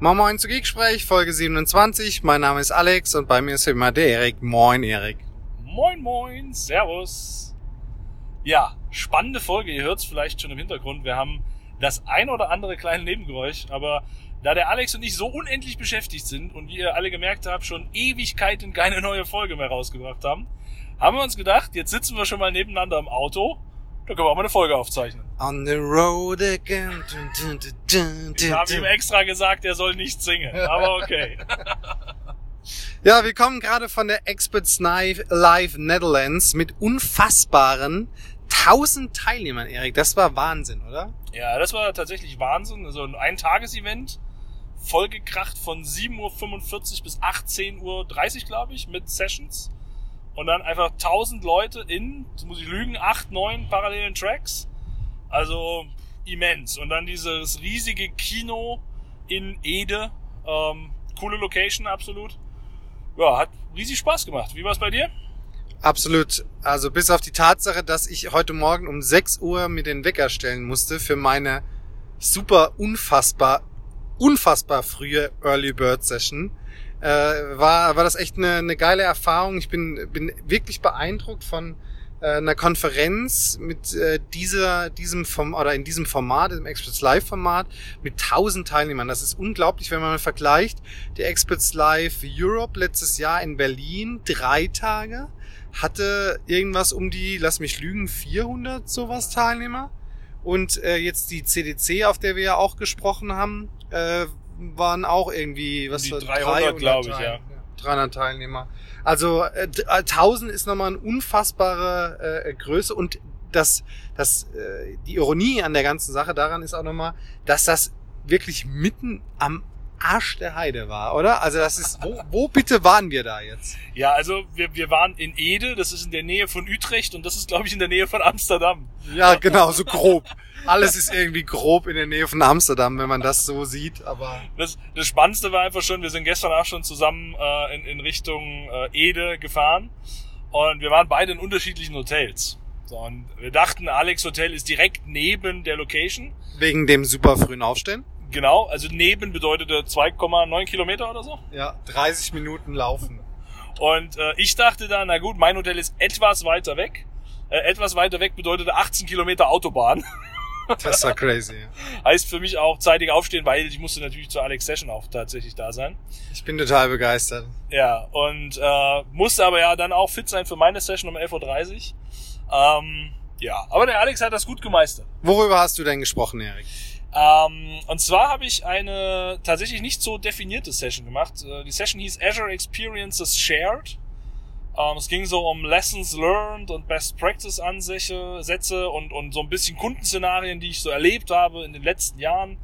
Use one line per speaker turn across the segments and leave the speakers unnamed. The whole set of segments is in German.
Moin Moin zu Geeksprech, Folge 27. Mein Name ist Alex und bei mir ist immer der Erik. Moin Erik.
Moin Moin, Servus. Ja, spannende Folge, ihr hört es vielleicht schon im Hintergrund. Wir haben das ein oder andere kleine Nebengeräusch, aber da der Alex und ich so unendlich beschäftigt sind und wie ihr alle gemerkt habt, schon Ewigkeiten keine neue Folge mehr rausgebracht haben, haben wir uns gedacht, jetzt sitzen wir schon mal nebeneinander im Auto, da können wir auch mal eine Folge aufzeichnen.
On the road again. Dun, dun, dun,
Ich habe ihm extra gesagt, er soll nicht singen, aber okay.
Ja, wir kommen gerade von der Experts Live Live Netherlands mit unfassbaren 1000 Teilnehmern, Erik. Das war Wahnsinn, oder?
Ja, das war tatsächlich Wahnsinn. Also ein Eintagesevent, vollgekracht von 7.45 Uhr bis 18.30 Uhr, glaube ich, mit Sessions. Und dann einfach 1000 Leute in, muss ich lügen, 8, 9 parallelen Tracks. Also immens. Und dann dieses riesige Kino in Ede. Ähm, coole Location, absolut. Ja, hat riesig Spaß gemacht. Wie war es bei dir?
Absolut. Also bis auf die Tatsache, dass ich heute Morgen um 6 Uhr mir den Wecker stellen musste für meine super unfassbar, unfassbar frühe Early Bird Session, äh, war, war das echt eine, eine geile Erfahrung. Ich bin, bin wirklich beeindruckt von äh, einer Konferenz mit äh, dieser, diesem Form oder in diesem Format, im Experts Live Format, mit 1000 Teilnehmern. Das ist unglaublich, wenn man mal vergleicht. Die Experts Live Europe letztes Jahr in Berlin, drei Tage, hatte irgendwas um die, lass mich lügen, 400 sowas Teilnehmer. Und äh, jetzt die CDC, auf der wir ja auch gesprochen haben, äh, waren auch irgendwie, was
Die
war
300, glaube ich, ja.
300 Teilnehmer. Also äh, d- äh, 1000 ist nochmal eine unfassbare äh, Größe und das, das, äh, die Ironie an der ganzen Sache daran ist auch nochmal, dass das wirklich mitten am Arsch der Heide war, oder? Also das ist, wo, wo bitte waren wir da jetzt?
Ja, also wir, wir waren in Ede, das ist in der Nähe von Utrecht und das ist, glaube ich, in der Nähe von Amsterdam.
Ja, genau, so grob. Alles ist irgendwie grob in der Nähe von Amsterdam, wenn man das so sieht, aber
Das, das Spannendste war einfach schon, wir sind gestern auch schon zusammen äh, in, in Richtung äh, Ede gefahren und wir waren beide in unterschiedlichen Hotels. So, und wir dachten, Alex Hotel ist direkt neben der Location.
wegen dem super frühen Aufstehen.
Genau, also neben bedeutete 2,9 Kilometer oder so.
Ja, 30 Minuten laufen.
Und äh, ich dachte dann, na gut, mein Hotel ist etwas weiter weg. Äh, etwas weiter weg bedeutete 18 Kilometer Autobahn.
Das war crazy.
heißt für mich auch zeitig aufstehen, weil ich musste natürlich zur Alex Session auch tatsächlich da sein.
Ich bin total begeistert.
Ja, und äh, musste aber ja dann auch fit sein für meine Session um 11.30 Uhr. Ähm, ja, aber der Alex hat das gut gemeistert.
Worüber hast du denn gesprochen, Erik?
Ähm, und zwar habe ich eine tatsächlich nicht so definierte Session gemacht. Äh, Die Session hieß Azure Experiences Shared. Ähm, es ging so um Lessons Learned und Best Practice Ansätze Sätze und, und so ein bisschen Kundenszenarien, die ich so erlebt habe in den letzten Jahren.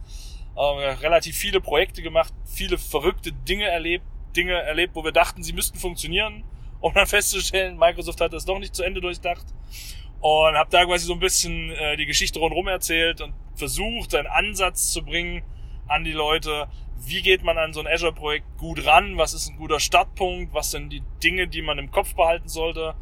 Ähm, relativ viele Projekte gemacht, viele verrückte Dinge erlebt, Dinge erlebt, wo wir dachten, sie müssten funktionieren, um dann festzustellen, Microsoft hat das doch nicht zu Ende durchdacht. Und habe da quasi so ein bisschen äh, die Geschichte rundherum erzählt und versucht, einen Ansatz zu bringen an die Leute. Wie geht man an so ein Azure-Projekt gut ran? Was ist ein guter Startpunkt? Was sind die Dinge, die man im Kopf behalten sollte,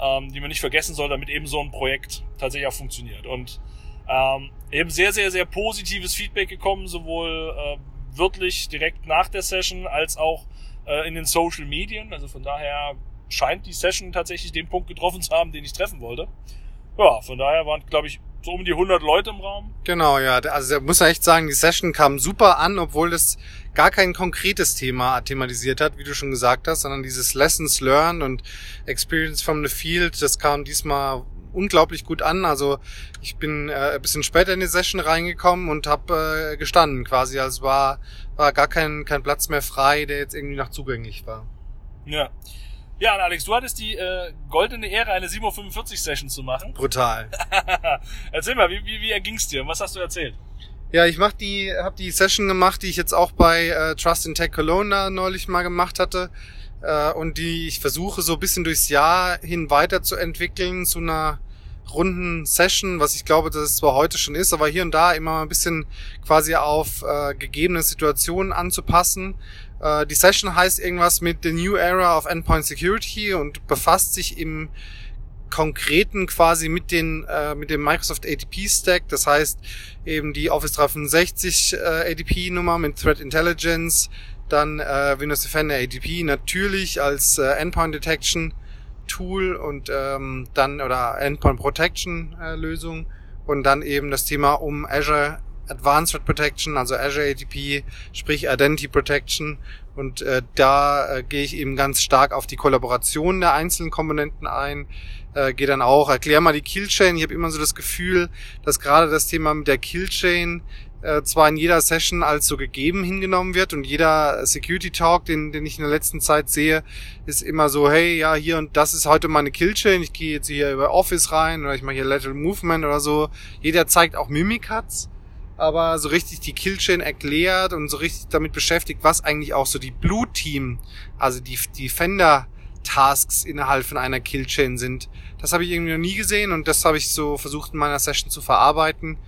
ähm, die man nicht vergessen soll, damit eben so ein Projekt tatsächlich auch funktioniert? Und ähm, eben sehr, sehr, sehr positives Feedback gekommen, sowohl äh, wörtlich direkt nach der Session als auch äh, in den Social Medien. Also von daher scheint die Session tatsächlich den Punkt getroffen zu haben, den ich treffen wollte. Ja, von daher waren, glaube ich, so um die 100 Leute im Raum.
Genau, ja. Also da muss man echt sagen, die Session kam super an, obwohl das gar kein konkretes Thema thematisiert hat, wie du schon gesagt hast, sondern dieses Lessons Learned und Experience from the Field, das kam diesmal unglaublich gut an. Also ich bin äh, ein bisschen später in die Session reingekommen und habe äh, gestanden quasi. Also war, war gar kein, kein Platz mehr frei, der jetzt irgendwie noch zugänglich war.
Ja. Ja, und Alex, du hattest die äh, goldene Ehre, eine 7.45 Session zu machen.
Brutal.
Erzähl mal, wie, wie, wie erging's dir? Was hast du erzählt?
Ja, ich mach die, habe die Session gemacht, die ich jetzt auch bei äh, Trust in Tech Cologne neulich mal gemacht hatte äh, und die ich versuche so ein bisschen durchs Jahr hin weiterzuentwickeln zu einer runden Session, was ich glaube, dass es zwar heute schon ist, aber hier und da immer mal ein bisschen quasi auf äh, gegebene Situationen anzupassen. Äh, die Session heißt irgendwas mit The New Era of Endpoint Security und befasst sich im konkreten quasi mit den äh, mit dem Microsoft ADP Stack, das heißt eben die Office 365 äh, ADP Nummer mit Threat Intelligence, dann äh, Windows Defender ADP natürlich als äh, Endpoint Detection Tool und ähm, dann oder Endpoint Protection äh, Lösung. Und dann eben das Thema um Azure Advanced Threat Protection, also Azure ADP, sprich Identity Protection. Und äh, da äh, gehe ich eben ganz stark auf die Kollaboration der einzelnen Komponenten ein. Äh, gehe dann auch, erklär mal die Killchain. Ich habe immer so das Gefühl, dass gerade das Thema mit der Killchain äh, zwar in jeder Session als so gegeben hingenommen wird und jeder Security Talk, den, den ich in der letzten Zeit sehe, ist immer so, hey, ja, hier und das ist heute meine Killchain, ich gehe jetzt hier über Office rein oder ich mache hier Lateral Movement oder so. Jeder zeigt auch Mimikatz aber so richtig die Killchain erklärt und so richtig damit beschäftigt, was eigentlich auch so die Blue Team, also die Defender Tasks innerhalb von einer Killchain sind. Das habe ich irgendwie noch nie gesehen und das habe ich so versucht in meiner Session zu verarbeiten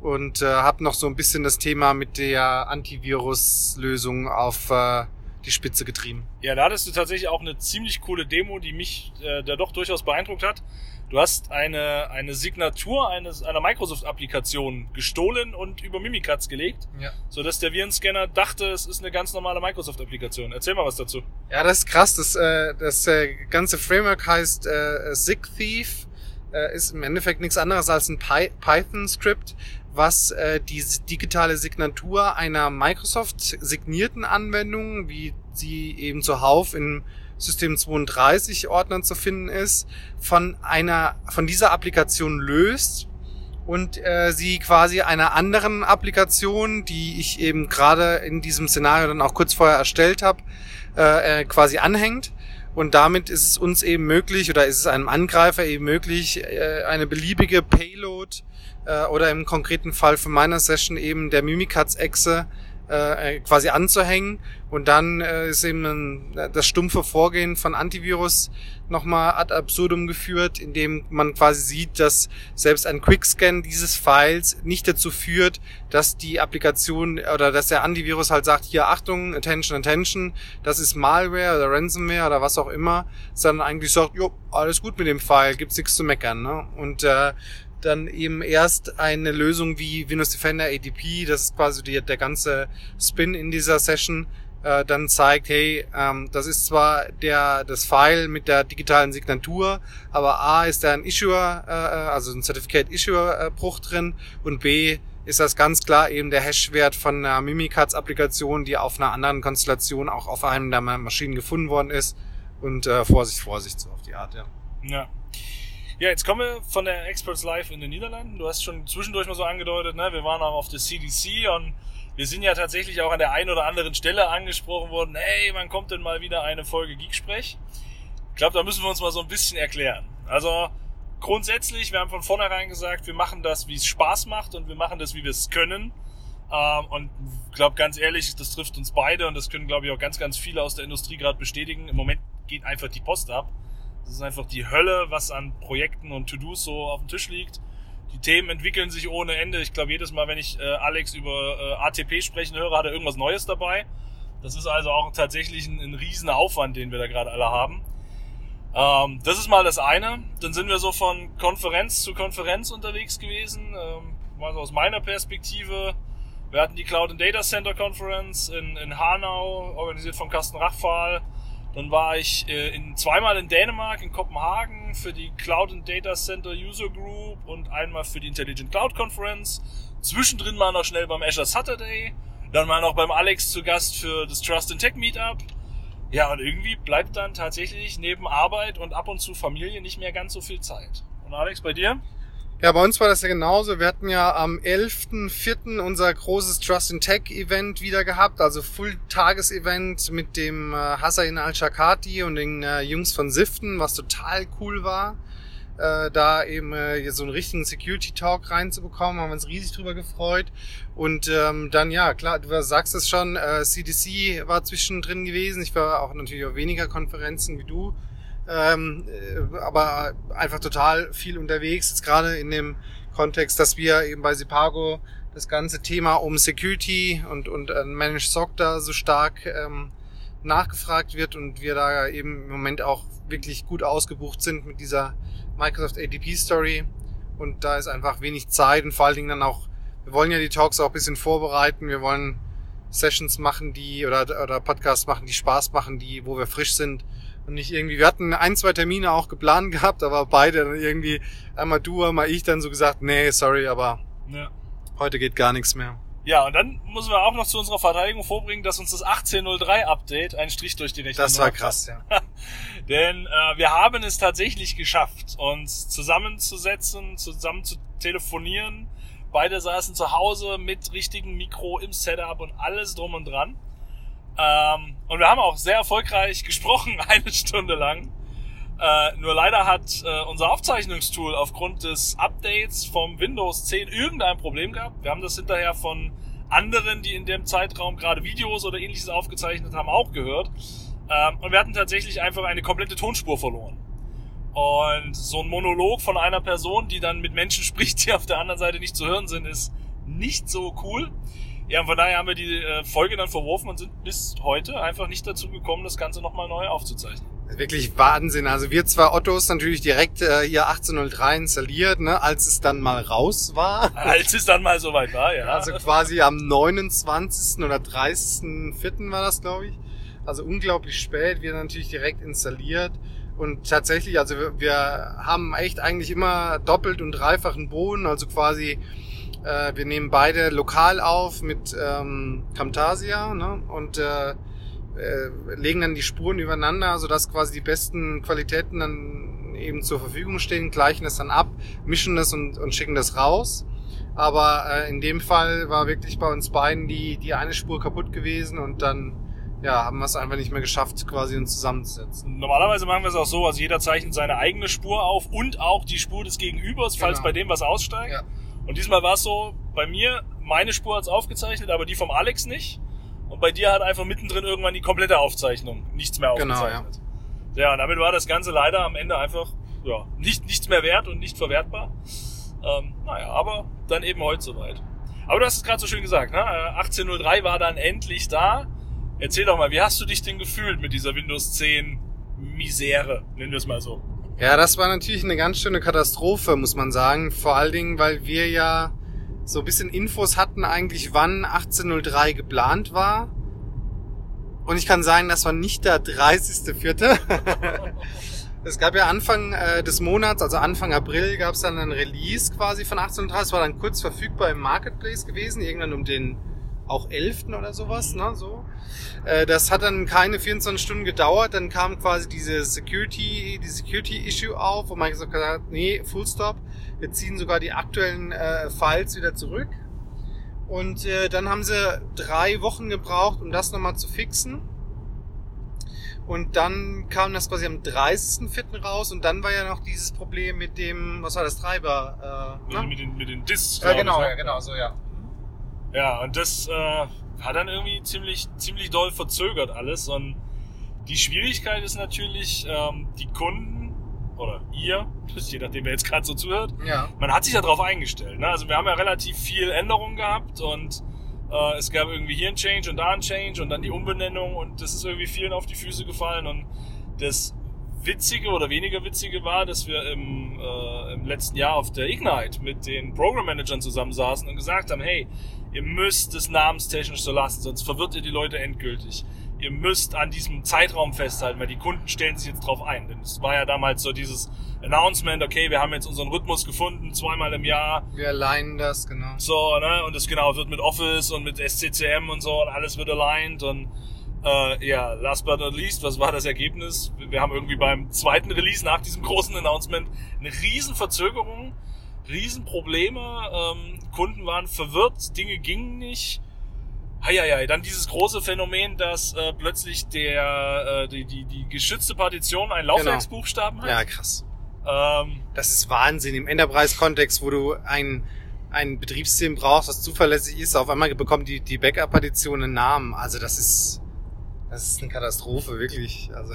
und äh, habe noch so ein bisschen das Thema mit der Antivirus-Lösung auf äh, die Spitze getrieben.
Ja, da hattest du tatsächlich auch eine ziemlich coole Demo, die mich äh, da doch durchaus beeindruckt hat. Du hast eine, eine Signatur eines, einer Microsoft-Applikation gestohlen und über Mimikatz gelegt, ja. sodass der Virenscanner dachte, es ist eine ganz normale Microsoft-Applikation. Erzähl mal was dazu.
Ja, das ist krass. Das, äh, das äh, ganze Framework heißt äh, SigThief. Äh, ist im Endeffekt nichts anderes als ein Py Python-Skript, was äh, die digitale Signatur einer Microsoft signierten Anwendung, wie sie eben zuhauf in System 32 Ordnern zu finden ist, von einer, von dieser Applikation löst und äh, sie quasi einer anderen Applikation, die ich eben gerade in diesem Szenario dann auch kurz vorher erstellt habe, äh, äh, quasi anhängt. Und damit ist es uns eben möglich oder ist es einem Angreifer eben möglich, äh, eine beliebige Payload äh, oder im konkreten Fall von meiner Session eben der Mimikatz-Echse äh, quasi anzuhängen. Und dann äh, ist eben ein, das stumpfe Vorgehen von Antivirus nochmal ad absurdum geführt, indem man quasi sieht, dass selbst ein Quickscan dieses Files nicht dazu führt, dass die Applikation oder dass der Antivirus halt sagt, hier Achtung, Attention, Attention, das ist Malware oder Ransomware oder was auch immer, sondern eigentlich sagt, jo, alles gut mit dem File, gibt's nichts zu meckern. Ne? Und äh, dann eben erst eine Lösung wie Windows Defender ADP, das ist quasi die, der ganze Spin in dieser Session, äh, dann zeigt, hey, ähm, das ist zwar der das File mit der digitalen Signatur, aber A ist da ein Issuer, äh, also ein Certificate Issuer äh, Bruch drin und B ist das ganz klar eben der Hashwert von einer Mimikatz-Applikation, die auf einer anderen Konstellation auch auf einem der Maschinen gefunden worden ist. Und äh, Vorsicht, Vorsicht, so auf die Art, ja.
Ja. Ja, jetzt kommen wir von der Experts Live in den Niederlanden. Du hast schon zwischendurch mal so angedeutet, ne? wir waren auch auf der CDC und wir sind ja tatsächlich auch an der einen oder anderen Stelle angesprochen worden, hey, wann kommt denn mal wieder eine Folge Geeksprech? Ich glaube, da müssen wir uns mal so ein bisschen erklären. Also grundsätzlich, wir haben von vornherein gesagt, wir machen das, wie es Spaß macht und wir machen das, wie wir es können. Ähm, und ich glaube ganz ehrlich, das trifft uns beide und das können, glaube ich, auch ganz, ganz viele aus der Industrie gerade bestätigen. Im Moment geht einfach die Post ab. Das ist einfach die Hölle, was an Projekten und To-Dos so auf dem Tisch liegt. Die Themen entwickeln sich ohne Ende. Ich glaube, jedes Mal, wenn ich äh, Alex über äh, ATP sprechen höre, hat er irgendwas Neues dabei. Das ist also auch tatsächlich ein, ein riesen Aufwand, den wir da gerade alle haben. Ähm, das ist mal das eine. Dann sind wir so von Konferenz zu Konferenz unterwegs gewesen. Ähm, mal so aus meiner Perspektive. Wir hatten die Cloud and Data Center Conference in, in Hanau, organisiert von Carsten Rachfahl. Dann war ich äh, in, zweimal in Dänemark, in Kopenhagen für die Cloud and Data Center User Group und einmal für die Intelligent Cloud Conference. Zwischendrin mal noch schnell beim Azure Saturday. Dann mal noch beim Alex zu Gast für das Trust in Tech Meetup. Ja, und irgendwie bleibt dann tatsächlich neben Arbeit und ab und zu Familie nicht mehr ganz so viel Zeit. Und Alex, bei dir?
Ja, bei uns war das ja genauso. Wir hatten ja am 11.04. unser großes Trust in Tech Event wieder gehabt, also Full-Tages-Event mit dem äh, Hassan Al-Shakati und den äh, Jungs von Siften, was total cool war. Äh, da eben äh, so einen richtigen Security-Talk reinzubekommen, haben wir uns riesig drüber gefreut. Und ähm, dann, ja, klar, du sagst es schon, CDC war zwischendrin gewesen. Ich war auch natürlich auf weniger Konferenzen wie du ähm, äh, aber einfach total viel unterwegs, jetzt gerade in dem Kontext, dass wir eben bei Sipago das ganze Thema um Security und, und äh, Managed SOC da so stark ähm, nachgefragt wird und wir da eben im Moment auch wirklich gut ausgebucht sind mit dieser Microsoft ADP Story. Und da ist einfach wenig Zeit und vor allen Dingen dann auch, wir wollen ja die Talks auch ein bisschen vorbereiten. Wir wollen Sessions machen, die oder, oder Podcasts machen, die Spaß machen, die, wo wir frisch sind und nicht irgendwie, wir hatten ein, zwei Termine auch geplant gehabt, aber beide dann irgendwie, einmal du, einmal ich dann so gesagt, nee, sorry, aber ja. heute geht gar nichts mehr.
Ja, und dann müssen wir auch noch zu unserer Verteidigung vorbringen, dass uns das 1803 Update einen Strich durch die Rechnung
Das war krass,
ja. Denn äh, wir haben es tatsächlich geschafft, uns zusammenzusetzen, zusammen zu telefonieren. Beide saßen zu Hause mit richtigem Mikro im Setup und alles drum und dran. Ähm, und wir haben auch sehr erfolgreich gesprochen, eine Stunde lang. Äh, nur leider hat äh, unser Aufzeichnungstool aufgrund des Updates vom Windows 10 irgendein Problem gehabt. Wir haben das hinterher von anderen, die in dem Zeitraum gerade Videos oder ähnliches aufgezeichnet haben, auch gehört. Ähm, und wir hatten tatsächlich einfach eine komplette Tonspur verloren. Und so ein Monolog von einer Person, die dann mit Menschen spricht, die auf der anderen Seite nicht zu hören sind, ist nicht so cool. Ja, von daher haben wir die äh, Folge dann verworfen und sind bis heute einfach nicht dazu gekommen, das Ganze nochmal neu aufzuzeichnen.
Wirklich Wahnsinn. Also wir zwei Ottos natürlich direkt äh, hier 1803 installiert, ne, als es dann mal raus war.
Als es dann mal soweit war, ja.
Also quasi am 29. oder 30.04. war das, glaube ich. Also unglaublich spät, wir natürlich direkt installiert. Und tatsächlich, also wir, wir haben echt eigentlich immer doppelt und dreifachen Boden, also quasi äh, wir nehmen beide lokal auf mit ähm, Camtasia ne? und äh, äh, legen dann die Spuren übereinander, sodass quasi die besten Qualitäten dann eben zur Verfügung stehen, gleichen das dann ab, mischen das und, und schicken das raus. Aber äh, in dem Fall war wirklich bei uns beiden die, die eine Spur kaputt gewesen und dann ja, haben wir es einfach nicht mehr geschafft, quasi uns zusammenzusetzen.
Normalerweise machen wir es auch so, also jeder zeichnet seine eigene Spur auf und auch die Spur des Gegenübers, falls genau. bei dem was aussteigt. Ja. Und diesmal war es so, bei mir, meine Spur hat's aufgezeichnet, aber die vom Alex nicht. Und bei dir hat einfach mittendrin irgendwann die komplette Aufzeichnung nichts mehr aufgezeichnet. Genau, ja. ja, und damit war das Ganze leider am Ende einfach ja, nicht, nichts mehr wert und nicht verwertbar. Ähm, naja, aber dann eben heute soweit. Aber du hast es gerade so schön gesagt, ne? 1803 äh, war dann endlich da. Erzähl doch mal, wie hast du dich denn gefühlt mit dieser Windows 10 Misere, nennen wir es mal so?
Ja, das war natürlich eine ganz schöne Katastrophe, muss man sagen. Vor allen Dingen, weil wir ja so ein bisschen Infos hatten eigentlich, wann 1803 geplant war. Und ich kann sagen, das war nicht der 30.04. es gab ja Anfang äh, des Monats, also Anfang April, gab es dann ein Release quasi von 1803. Es war dann kurz verfügbar im Marketplace gewesen, irgendwann um den auch 11. oder sowas, ne, so. Äh, das hat dann keine 24 Stunden gedauert, dann kam quasi diese Security, die Security Issue auf, wo Microsoft gesagt hat, nee, Full Stop, wir ziehen sogar die aktuellen äh, Files wieder zurück. Und äh, dann haben sie drei Wochen gebraucht, um das nochmal zu fixen. Und dann kam das quasi am 30.04. raus und dann war ja noch dieses Problem mit dem, was war das, Treiber?
Äh, mit, mit, den, mit den Disks.
Ja, genau, ne? ja, genau, so, ja.
Ja, und das äh, hat dann irgendwie ziemlich, ziemlich doll verzögert alles. Und die Schwierigkeit ist natürlich, ähm, die Kunden oder ihr, je nachdem wer jetzt gerade so zuhört, ja. man hat sich ja darauf eingestellt. Ne? Also wir haben ja relativ viel Änderungen gehabt und äh, es gab irgendwie hier ein Change und da ein Change und dann die Umbenennung und das ist irgendwie vielen auf die Füße gefallen und das Witzige oder weniger Witzige war, dass wir im, äh, im letzten Jahr auf der Ignite mit den Program Managern zusammensaßen und gesagt haben, hey, Ihr müsst es namenstechnisch so lassen, sonst verwirrt ihr die Leute endgültig. Ihr müsst an diesem Zeitraum festhalten, weil die Kunden stellen sich jetzt drauf ein. Denn es war ja damals so dieses Announcement, okay, wir haben jetzt unseren Rhythmus gefunden, zweimal im Jahr.
Wir alignen das, genau.
So, ne? Und das genau wird mit Office und mit SCCM und so und alles wird aligned und äh, ja, last but not least, was war das Ergebnis? Wir haben irgendwie beim zweiten Release nach diesem großen Announcement eine riesen Verzögerung Riesenprobleme. Ähm, Kunden waren verwirrt, Dinge gingen nicht. Heieiei, dann dieses große Phänomen, dass äh, plötzlich der äh, die, die, die geschützte Partition einen Laufwerksbuchstaben
genau. hat. Ja, krass. Ähm, das ist Wahnsinn im Enterprise-Kontext, wo du ein ein Betriebssystem brauchst, was zuverlässig ist. Auf einmal bekommt die die Backup-Partition einen Namen. Also das ist das ist eine Katastrophe, wirklich. Also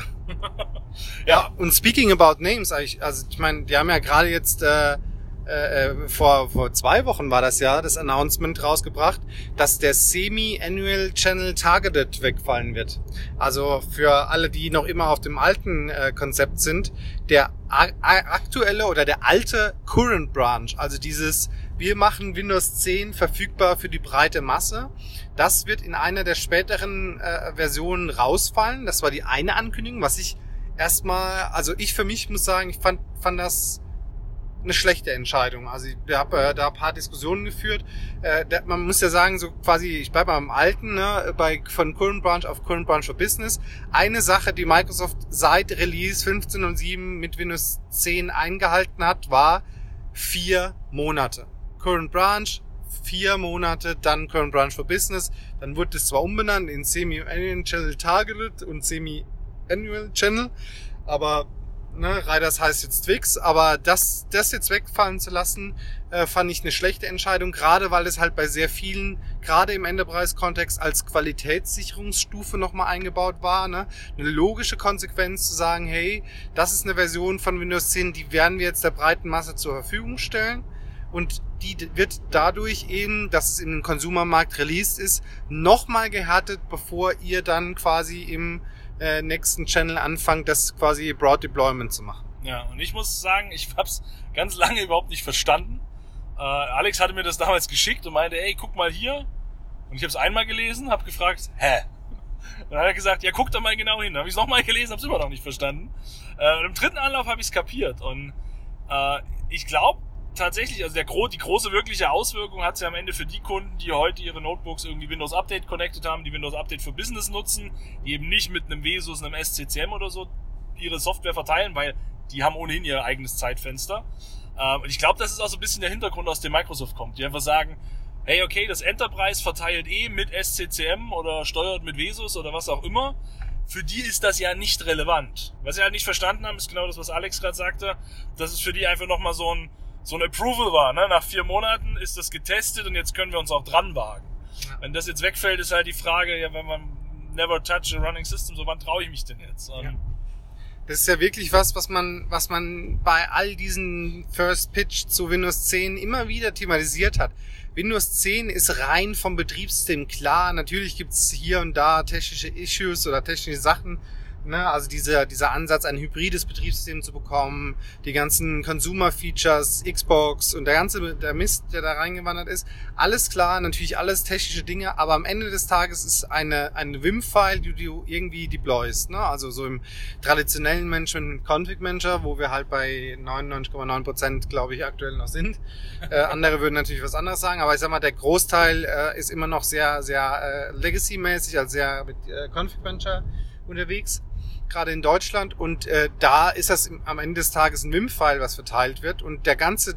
ja. Und speaking about names, also ich meine, die haben ja gerade jetzt äh, äh, vor, vor zwei Wochen war das ja, das Announcement rausgebracht, dass der Semi-Annual Channel Targeted wegfallen wird. Also für alle, die noch immer auf dem alten äh, Konzept sind, der aktuelle oder der alte Current Branch, also dieses wir machen Windows 10 verfügbar für die breite Masse. Das wird in einer der späteren äh, Versionen rausfallen. Das war die eine Ankündigung, was ich erstmal, also ich für mich muss sagen, ich fand, fand das eine schlechte Entscheidung. Also ich habe äh, da paar Diskussionen geführt. Äh, der, man muss ja sagen, so quasi, ich bleibe beim Alten, ne, bei, von Current Branch auf Current Branch for Business. Eine Sache, die Microsoft seit Release 15.07 mit Windows 10 eingehalten hat, war vier Monate. Current Branch, vier Monate, dann Current Branch for Business. Dann wurde es zwar umbenannt in Semi-Annual Channel Targeted und Semi-Annual Channel, aber ne, Riders heißt jetzt Twix, aber das, das jetzt wegfallen zu lassen, äh, fand ich eine schlechte Entscheidung, gerade weil es halt bei sehr vielen, gerade im Enterprise-Kontext, als Qualitätssicherungsstufe nochmal eingebaut war. Ne? Eine logische Konsequenz zu sagen, hey, das ist eine Version von Windows 10, die werden wir jetzt der breiten Masse zur Verfügung stellen und die wird dadurch eben, dass es im Konsumermarkt released ist, nochmal gehärtet, bevor ihr dann quasi im äh, nächsten Channel anfangt, das quasi Broad Deployment zu machen.
Ja, und ich muss sagen, ich hab's ganz lange überhaupt nicht verstanden. Äh, Alex hatte mir das damals geschickt und meinte, ey, guck mal hier. Und ich habe es einmal gelesen, habe gefragt, hä? Dann hat er gesagt, ja, guck da mal genau hin. Dann habe ich es nochmal gelesen, habe es immer noch nicht verstanden. Äh, und im dritten Anlauf habe ich es kapiert. Und äh, ich glaube, tatsächlich, also der, die große wirkliche Auswirkung hat sie am Ende für die Kunden, die heute ihre Notebooks irgendwie Windows Update connected haben, die Windows Update für Business nutzen, die eben nicht mit einem Vesus, einem SCCM oder so ihre Software verteilen, weil die haben ohnehin ihr eigenes Zeitfenster. Ähm, und ich glaube, das ist auch so ein bisschen der Hintergrund, aus dem Microsoft kommt. Die einfach sagen, hey, okay, das Enterprise verteilt eh mit SCCM oder steuert mit Vesus oder was auch immer. Für die ist das ja nicht relevant. Was sie halt nicht verstanden haben, ist genau das, was Alex gerade sagte. Das ist für die einfach nochmal so ein, so ein Approval war. Ne? Nach vier Monaten ist das getestet und jetzt können wir uns auch dran wagen. Ja. Wenn das jetzt wegfällt, ist halt die Frage, ja, wenn man never touch a running system, so wann traue ich mich denn jetzt? Ja.
Das ist ja wirklich was, was man, was man bei all diesen First Pitch zu Windows 10 immer wieder thematisiert hat. Windows 10 ist rein vom Betriebssystem klar. Natürlich gibt's hier und da technische Issues oder technische Sachen, Ne? Also dieser, dieser Ansatz, ein hybrides Betriebssystem zu bekommen, die ganzen Consumer-Features, Xbox und der ganze der Mist, der da reingewandert ist, alles klar, natürlich alles technische Dinge, aber am Ende des Tages ist eine, eine Vim-File, die du irgendwie deployst. Ne? Also so im traditionellen Management Config Manager, wo wir halt bei 99,9 Prozent, glaube ich, aktuell noch sind. Äh, andere würden natürlich was anderes sagen, aber ich sag mal, der Großteil äh, ist immer noch sehr, sehr äh, Legacy-mäßig, also sehr mit äh, Config Manager unterwegs gerade in Deutschland. Und äh, da ist das am Ende des Tages ein WIM-File, was verteilt wird. Und der ganze,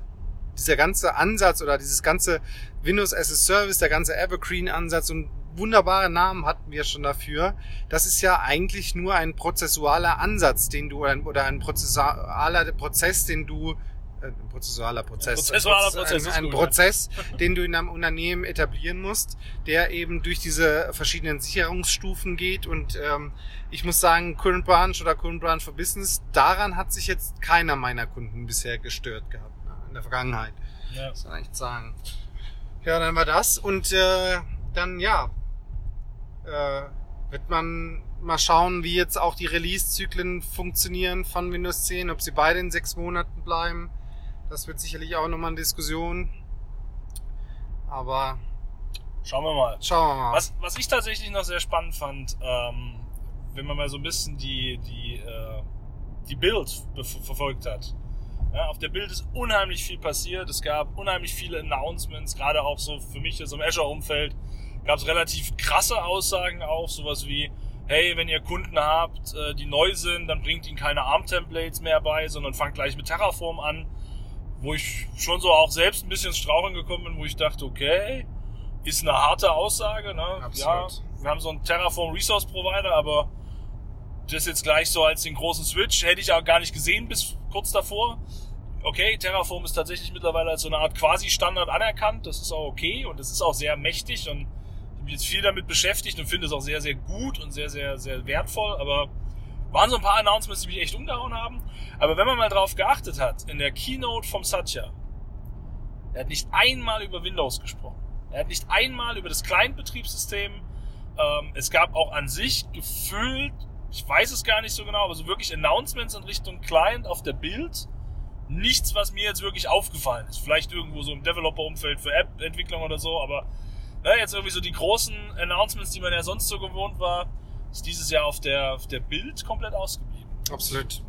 dieser ganze Ansatz oder dieses ganze Windows as a Service, der ganze Evergreen-Ansatz und wunderbare Namen hatten wir schon dafür. Das ist ja eigentlich nur ein prozessualer Ansatz, den du oder ein prozessualer Prozess, den du ein prozessualer Prozess. Ein prozessualer Prozess. Ein, ein gut, Prozess, ja. den du in einem Unternehmen etablieren musst, der eben durch diese verschiedenen Sicherungsstufen geht. Und ähm, ich muss sagen, Current Branch oder Current Branch for Business, daran hat sich jetzt keiner meiner Kunden bisher gestört gehabt ne, in der Vergangenheit. Ja. Das kann ich sagen. Ja, dann war das. Und äh, dann, ja, äh, wird man mal schauen, wie jetzt auch die Release-Zyklen funktionieren von Windows 10, ob sie beide in sechs Monaten bleiben. Das wird sicherlich auch nochmal eine Diskussion. Aber
schauen wir mal.
Schauen wir mal.
Was, was ich tatsächlich noch sehr spannend fand, ähm, wenn man mal so ein bisschen die, die, äh, die Bild verfolgt hat. Ja, auf der Bild ist unheimlich viel passiert. Es gab unheimlich viele Announcements, gerade auch so für mich so im Azure-Umfeld gab es relativ krasse Aussagen auch, sowas wie, hey, wenn ihr Kunden habt, äh, die neu sind, dann bringt ihnen keine ARM-Templates mehr bei, sondern fangt gleich mit Terraform an wo ich schon so auch selbst ein bisschen straucheln gekommen bin, wo ich dachte, okay, ist eine harte Aussage, ne? Absolut. Ja, wir haben so einen Terraform Resource Provider, aber das jetzt gleich so als den großen Switch hätte ich auch gar nicht gesehen bis kurz davor. Okay, Terraform ist tatsächlich mittlerweile als so eine Art Quasi-Standard anerkannt. Das ist auch okay und das ist auch sehr mächtig und ich habe mich jetzt viel damit beschäftigt und finde es auch sehr, sehr gut und sehr, sehr, sehr wertvoll. Aber waren so ein paar Announcements, die mich echt umgehauen haben. Aber wenn man mal drauf geachtet hat, in der Keynote vom Satya, Er hat nicht einmal über Windows gesprochen. Er hat nicht einmal über das Client-Betriebssystem. Ähm, es gab auch an sich gefühlt, ich weiß es gar nicht so genau, aber so wirklich Announcements in Richtung Client auf der Bild. Nichts, was mir jetzt wirklich aufgefallen ist. Vielleicht irgendwo so im Developer-Umfeld für App-Entwicklung oder so, aber na, jetzt irgendwie so die großen Announcements, die man ja sonst so gewohnt war, ist dieses Jahr auf der, auf der Bild komplett ausgeblieben.
Absolut.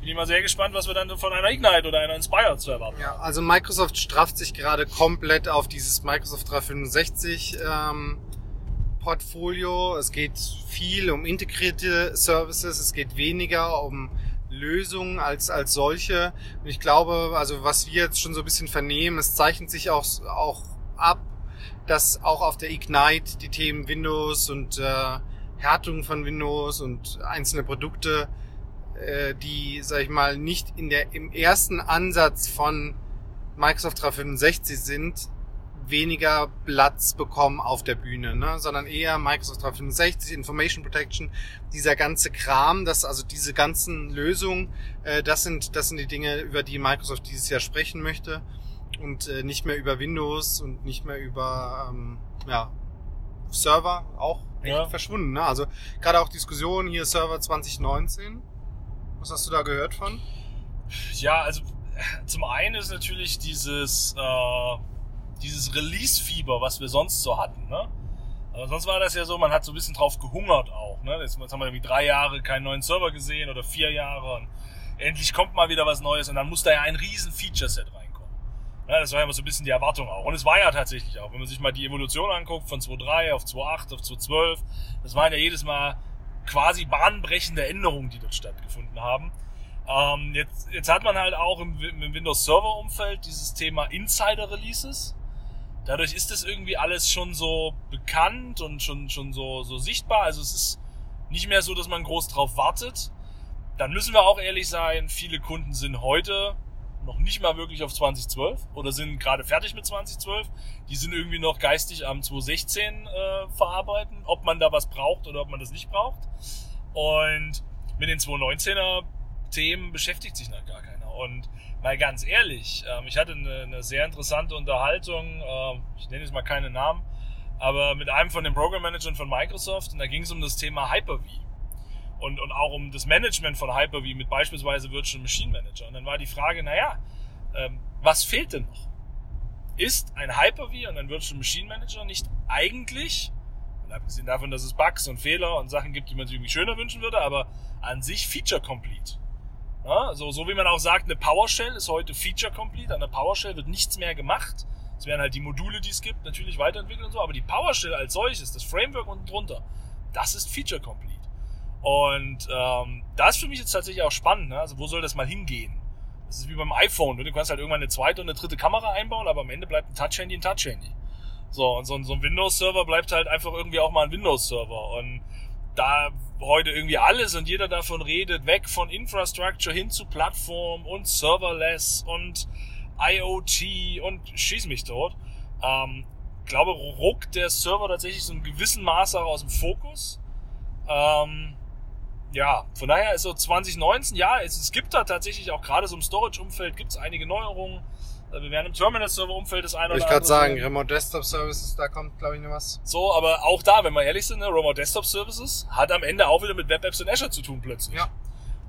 Bin ich mal sehr gespannt, was wir dann von einer Ignite oder einer Inspire zu erwarten
Ja, also Microsoft strafft sich gerade komplett auf dieses Microsoft 365 ähm, Portfolio. Es geht viel um integrierte Services, es geht weniger um Lösungen als, als solche. Und ich glaube, also was wir jetzt schon so ein bisschen vernehmen, es zeichnet sich auch, auch ab, dass auch auf der Ignite die Themen Windows und äh, Härtung von Windows und einzelne Produkte, äh, die, sag ich mal, nicht in der, im ersten Ansatz von Microsoft 365 sind, weniger Platz bekommen auf der Bühne, ne? sondern eher Microsoft 365, Information Protection, dieser ganze Kram, das also diese ganzen Lösungen, äh, das sind das sind die Dinge, über die Microsoft dieses Jahr sprechen möchte und äh, nicht mehr über Windows und nicht mehr über ähm, ja, Server auch echt
Ja.
verschwunden. Ne? Also gerade auch Diskussionen hier Server 2019. Was hast du da gehört von?
Ja, also zum einen ist natürlich dieses, äh, dieses Release-Fieber, was wir sonst so hatten. Ne? Aber sonst war das ja so, man hat so ein bisschen drauf gehungert auch. Ne? Jetzt, jetzt haben wir irgendwie drei Jahre keinen neuen Server gesehen oder vier Jahre und endlich kommt mal wieder was Neues und dann muss da ja ein riesen Feature-Set reinkommen. Ja, das war ja immer so ein bisschen die Erwartung auch. Und es war ja tatsächlich auch, wenn man sich mal die Evolution anguckt von 2.3 auf 2.8 auf 2.12, das waren ja jedes Mal quasi bahnbrechende Änderungen, die dort stattgefunden haben. Ähm, jetzt, jetzt hat man halt auch im, im Windows Server Umfeld dieses Thema Insider Releases. Dadurch ist das irgendwie alles schon so bekannt und schon, schon so, so sichtbar. Also es ist nicht mehr so, dass man groß drauf wartet. Dann müssen wir auch ehrlich sein, viele Kunden sind heute noch nicht mal wirklich auf 2012 oder sind gerade fertig mit 2012. Die sind irgendwie noch geistig am 2016 äh, verarbeiten, ob man da was braucht oder ob man das nicht braucht. Und mit den 2019er Themen beschäftigt sich noch gar keiner. Und mal ganz ehrlich, ähm, ich hatte eine, eine sehr interessante Unterhaltung, ähm, ich nenne jetzt mal keine Namen, aber mit einem von den Program Managern von Microsoft und da ging es um das Thema Hyper-V und, und auch um das Management von Hyper-V mit beispielsweise Virtual Machine Manager. Und dann war die Frage, naja, ähm, was fehlt denn noch? Ist ein Hyper-V und ein Virtual Machine Manager nicht eigentlich, und abgesehen davon, dass es Bugs und Fehler und Sachen gibt, die man sich irgendwie schöner wünschen würde, aber an sich Feature Complete? Ja, so, so wie man auch sagt, eine PowerShell ist heute Feature Complete. An der PowerShell wird nichts mehr gemacht. Es werden halt die Module, die es gibt, natürlich weiterentwickelt und so, aber die PowerShell als solches, das Framework unten drunter, das ist Feature Complete. Und ähm, das ist für mich jetzt tatsächlich auch spannend. Ne? Also wo soll das mal hingehen? Das ist wie beim iPhone. Du kannst halt irgendwann eine zweite und eine dritte Kamera einbauen, aber am Ende bleibt ein Touch-Handy ein Touch-Handy. So, und so, ein- so ein Windows-Server bleibt halt einfach irgendwie auch mal ein Windows-Server. Und da heute irgendwie alles und jeder davon redet, weg von Infrastructure hin zu Plattform und Serverless und IoT und schieß mich tot. Ähm, glaube, ruckt der Server tatsächlich so in gewissem Maße auch aus dem Fokus. Ähm, ja, von daher ist so 2019, ja, es, es gibt da tatsächlich auch gerade so im Storage-Umfeld gibt es einige Neuerungen. Äh, Wir werden im Terminal-Server-Umfeld das eine oder
ich
andere
gerade sagen. Remote Desktop Services, da kommt, glaube ich, noch was.
So, aber auch da, wenn wir ehrlich sind, ne, Remote Desktop Services hat am Ende auch wieder mit Web Apps und Azure zu tun plötzlich.
Ja.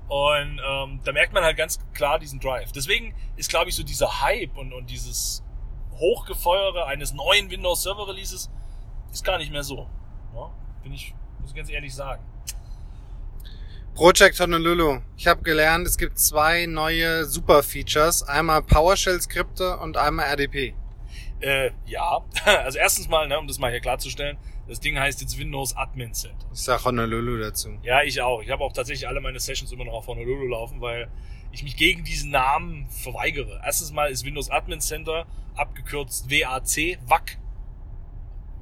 Und ähm, da merkt man halt ganz klar diesen Drive. Deswegen ist, glaube ich, so dieser Hype und, und dieses Hochgefeuere eines neuen Windows Server Releases ist gar nicht mehr so. Ja, bin ich, muss ich ganz ehrlich sagen.
Project Honolulu. Ich habe gelernt, es gibt zwei neue Super-Features. Einmal PowerShell-Skripte und einmal RDP.
Äh, ja, also erstens mal, ne, um das mal hier klarzustellen, das Ding heißt jetzt Windows Admin Center.
Ich sag Honolulu dazu.
Ja, ich auch. Ich habe auch tatsächlich alle meine Sessions immer noch auf Honolulu laufen, weil ich mich gegen diesen Namen verweigere. Erstens mal ist Windows Admin Center abgekürzt WAC, WAC.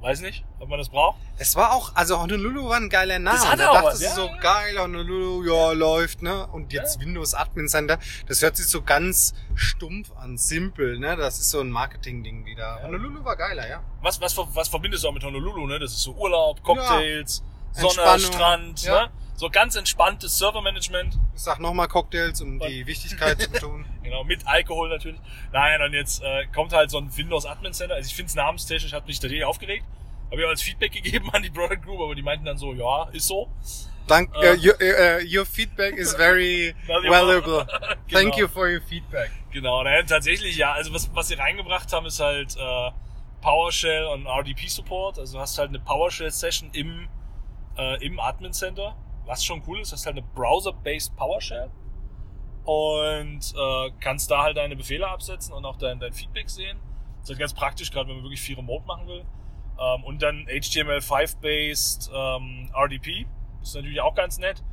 Weiß nicht, ob man das braucht.
Es war auch, also Honolulu war ein geiler Name.
Das hatte
da
auch
dachtest
was, ja,
so, geil, Honolulu, ja, läuft, ne? Und jetzt
Ja.
Windows Admin Center, das hört sich so ganz stumpf an, simpel, ne? Das ist so ein Marketing-Ding wieder.
Ja.
Honolulu war geiler, ja.
Was, was, was verbindest du auch mit Honolulu, ne? Das ist so Urlaub, Cocktails, Sonne, Strand,
ja.
ne? So ganz entspanntes Servermanagement.
Ich sag nochmal Cocktails, um
Und-
die Wichtigkeit zu betonen.
Genau, mit Alkohol natürlich. Nein, und jetzt äh, kommt halt so ein Windows Admin Center. Also ich finde es namenstechnisch hat mich tatsächlich aufgeregt. Habe ich auch als Feedback gegeben an die Product Group, aber die meinten dann so, ja, ist so.
Dank, uh, your, uh, your feedback is very
Valuable.
valuable. Thank
Genau.
you for your feedback.
Genau, naja, tatsächlich ja. Also was, was sie reingebracht haben, ist halt äh, PowerShell und RDP Support. Also du hast halt eine PowerShell Session im, äh, im Admin Center, was schon cool ist. Hast halt eine Browser-based PowerShell und äh, kannst da halt deine Befehle absetzen und auch dein, dein Feedback sehen. Das ist halt ganz praktisch, gerade wenn man wirklich viel Remote machen will. Ähm, und dann HTML5-based ähm, RDP. Das ist natürlich auch ganz nett.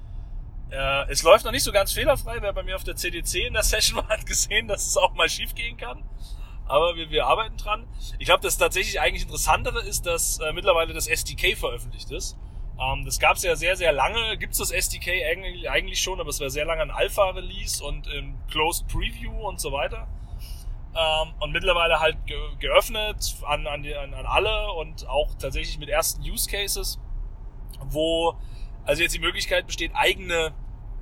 Äh, es läuft noch nicht so ganz fehlerfrei. Wer bei mir auf der CDC in der Session war, hat gesehen, dass es auch mal schief gehen kann. Aber wir, wir arbeiten dran. Ich glaube, das tatsächlich eigentlich Interessantere ist, dass äh, mittlerweile das SDK veröffentlicht ist. Ähm, das gab es ja sehr, sehr lange. Gibt es das SDK eigentlich, schon, aber es war sehr lange ein Alpha-Release und im Closed Preview und so weiter. Ähm, und mittlerweile halt ge geöffnet an, an, die, an, an alle und auch tatsächlich mit ersten Use Cases, wo also jetzt die Möglichkeit besteht, eigene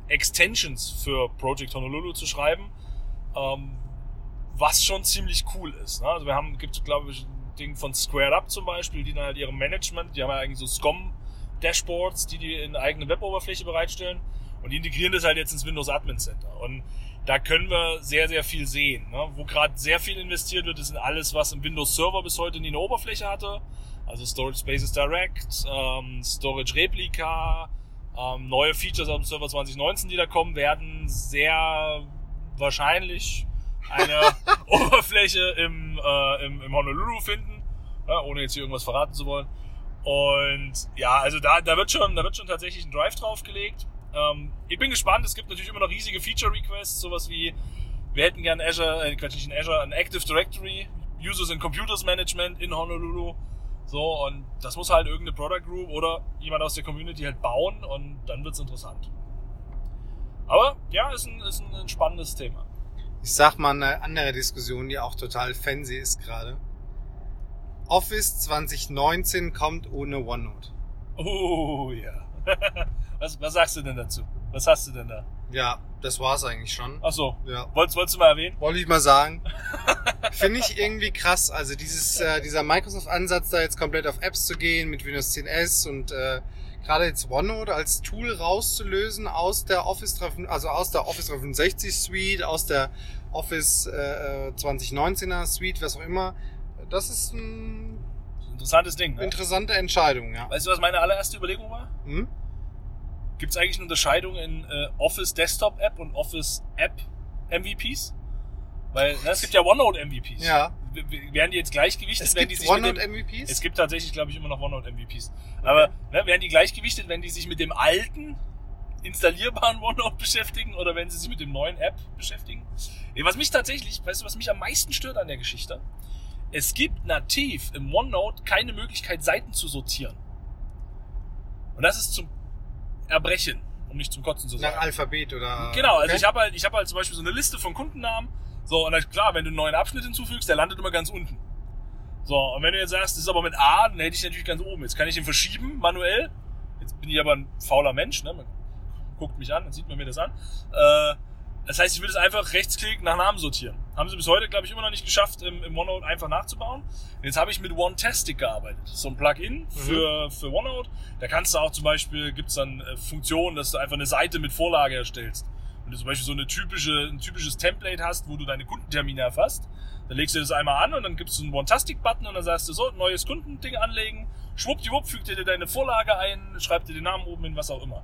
Extensions für Project Honolulu zu schreiben, ähm, was schon ziemlich cool ist. Ne? Also wir haben, gibt glaube ich, ein Ding von Squared Up zum Beispiel, die dann halt ihrem Management, die haben ja eigentlich so SCOM-Dashboards, die die in eigene Web-Oberfläche bereitstellen und die integrieren das halt jetzt ins Windows Admin Center. Und da können wir sehr, sehr viel sehen. Ne? Wo gerade sehr viel investiert wird, ist in alles, was im Windows Server bis heute nie eine Oberfläche hatte. Also Storage Spaces Direct, ähm, Storage Replica, ähm, neue Features aus dem Server 2019, die da kommen, werden sehr wahrscheinlich eine Oberfläche im, äh, im, im Honolulu finden, ja, ohne jetzt hier irgendwas verraten zu wollen. Und ja, also da, da wird schon, da wird schon tatsächlich ein Drive draufgelegt. Ähm, ich bin gespannt. Es gibt natürlich immer noch riesige Feature Requests, sowas wie wir hätten gern Azure, äh, Quatsch, nicht in Azure, ein Active Directory, Users and Computers Management in Honolulu. So, und das muss halt irgendeine Product Group oder jemand aus der Community halt bauen und dann wird's interessant. Aber ja, ist ein, ist ein spannendes Thema.
Ich sag mal eine andere Diskussion, die auch total fancy ist gerade. Office 2019 kommt ohne OneNote.
Oh ja. was, was sagst du denn dazu? Was hast du denn da?
Ja, das war's eigentlich schon.
Ach so,
Ja.
wolltest, wolltest du mal erwähnen?
Wollte ich mal sagen. Finde ich irgendwie krass. Also dieses, äh, dieser Microsoft-Ansatz, da jetzt komplett auf Apps zu gehen mit Windows 10S und äh, gerade jetzt OneNote als Tool rauszulösen aus der Office 3, also aus der Office 365 Suite, aus der Office äh, 2019er Suite, was auch immer. Das ist eine
Interessantes Ding. Ne?
interessante Entscheidung, ja.
Weißt du, was meine allererste Überlegung war?
Hm?
Gibt es eigentlich eine Unterscheidung in äh, Office Desktop App und Office App MVPs? Weil ne, es gibt ja OneNote MVPs.
Ja.
W- w- Werden die jetzt gleichgewichtet,
Es
wenn die sich mit
OneNote
dem,
MVPs?
Es gibt tatsächlich, glaube ich, immer noch OneNote MVPs. Aber ne, werden die gleichgewichtet, wenn die sich mit dem alten installierbaren OneNote beschäftigen oder wenn sie sich mit dem neuen App beschäftigen? Was mich tatsächlich, weißt du, was mich am meisten stört an der Geschichte? Es gibt nativ im OneNote keine Möglichkeit, Seiten zu sortieren. Und das ist zum Erbrechen, um nicht zum Kotzen zu sagen.
Nach Alphabet oder?
Genau, also
Okay.
ich habe halt, ich habe halt zum Beispiel so eine Liste von Kundennamen. So, und dann, klar, wenn du einen neuen Abschnitt hinzufügst, der landet immer ganz unten. So, und wenn du jetzt sagst, das ist aber mit A, dann hätte ich natürlich ganz oben. Jetzt kann ich den verschieben, manuell. Jetzt bin ich aber ein fauler Mensch, ne? Man guckt mich an, dann sieht man mir das an. Äh, das heißt, ich würde es einfach rechtsklick nach Namen sortieren. Haben sie bis heute, glaube ich, immer noch nicht geschafft, im, im OneNote einfach nachzubauen. Und jetzt habe ich mit OneTastic gearbeitet. So ein Plugin für, für OneNote. Da kannst du auch zum Beispiel, gibt's dann äh, Funktionen, dass du einfach eine Seite mit Vorlage erstellst. Wenn du zum Beispiel so eine typische, ein typisches Template hast, wo du deine Kundentermine erfasst, dann legst du das einmal an und dann gibst du einen One-Tastic-Button und dann sagst du so, neues Kundending anlegen, schwuppdiwupp, fügt dir deine Vorlage ein, schreibt dir den Namen oben hin, was auch immer.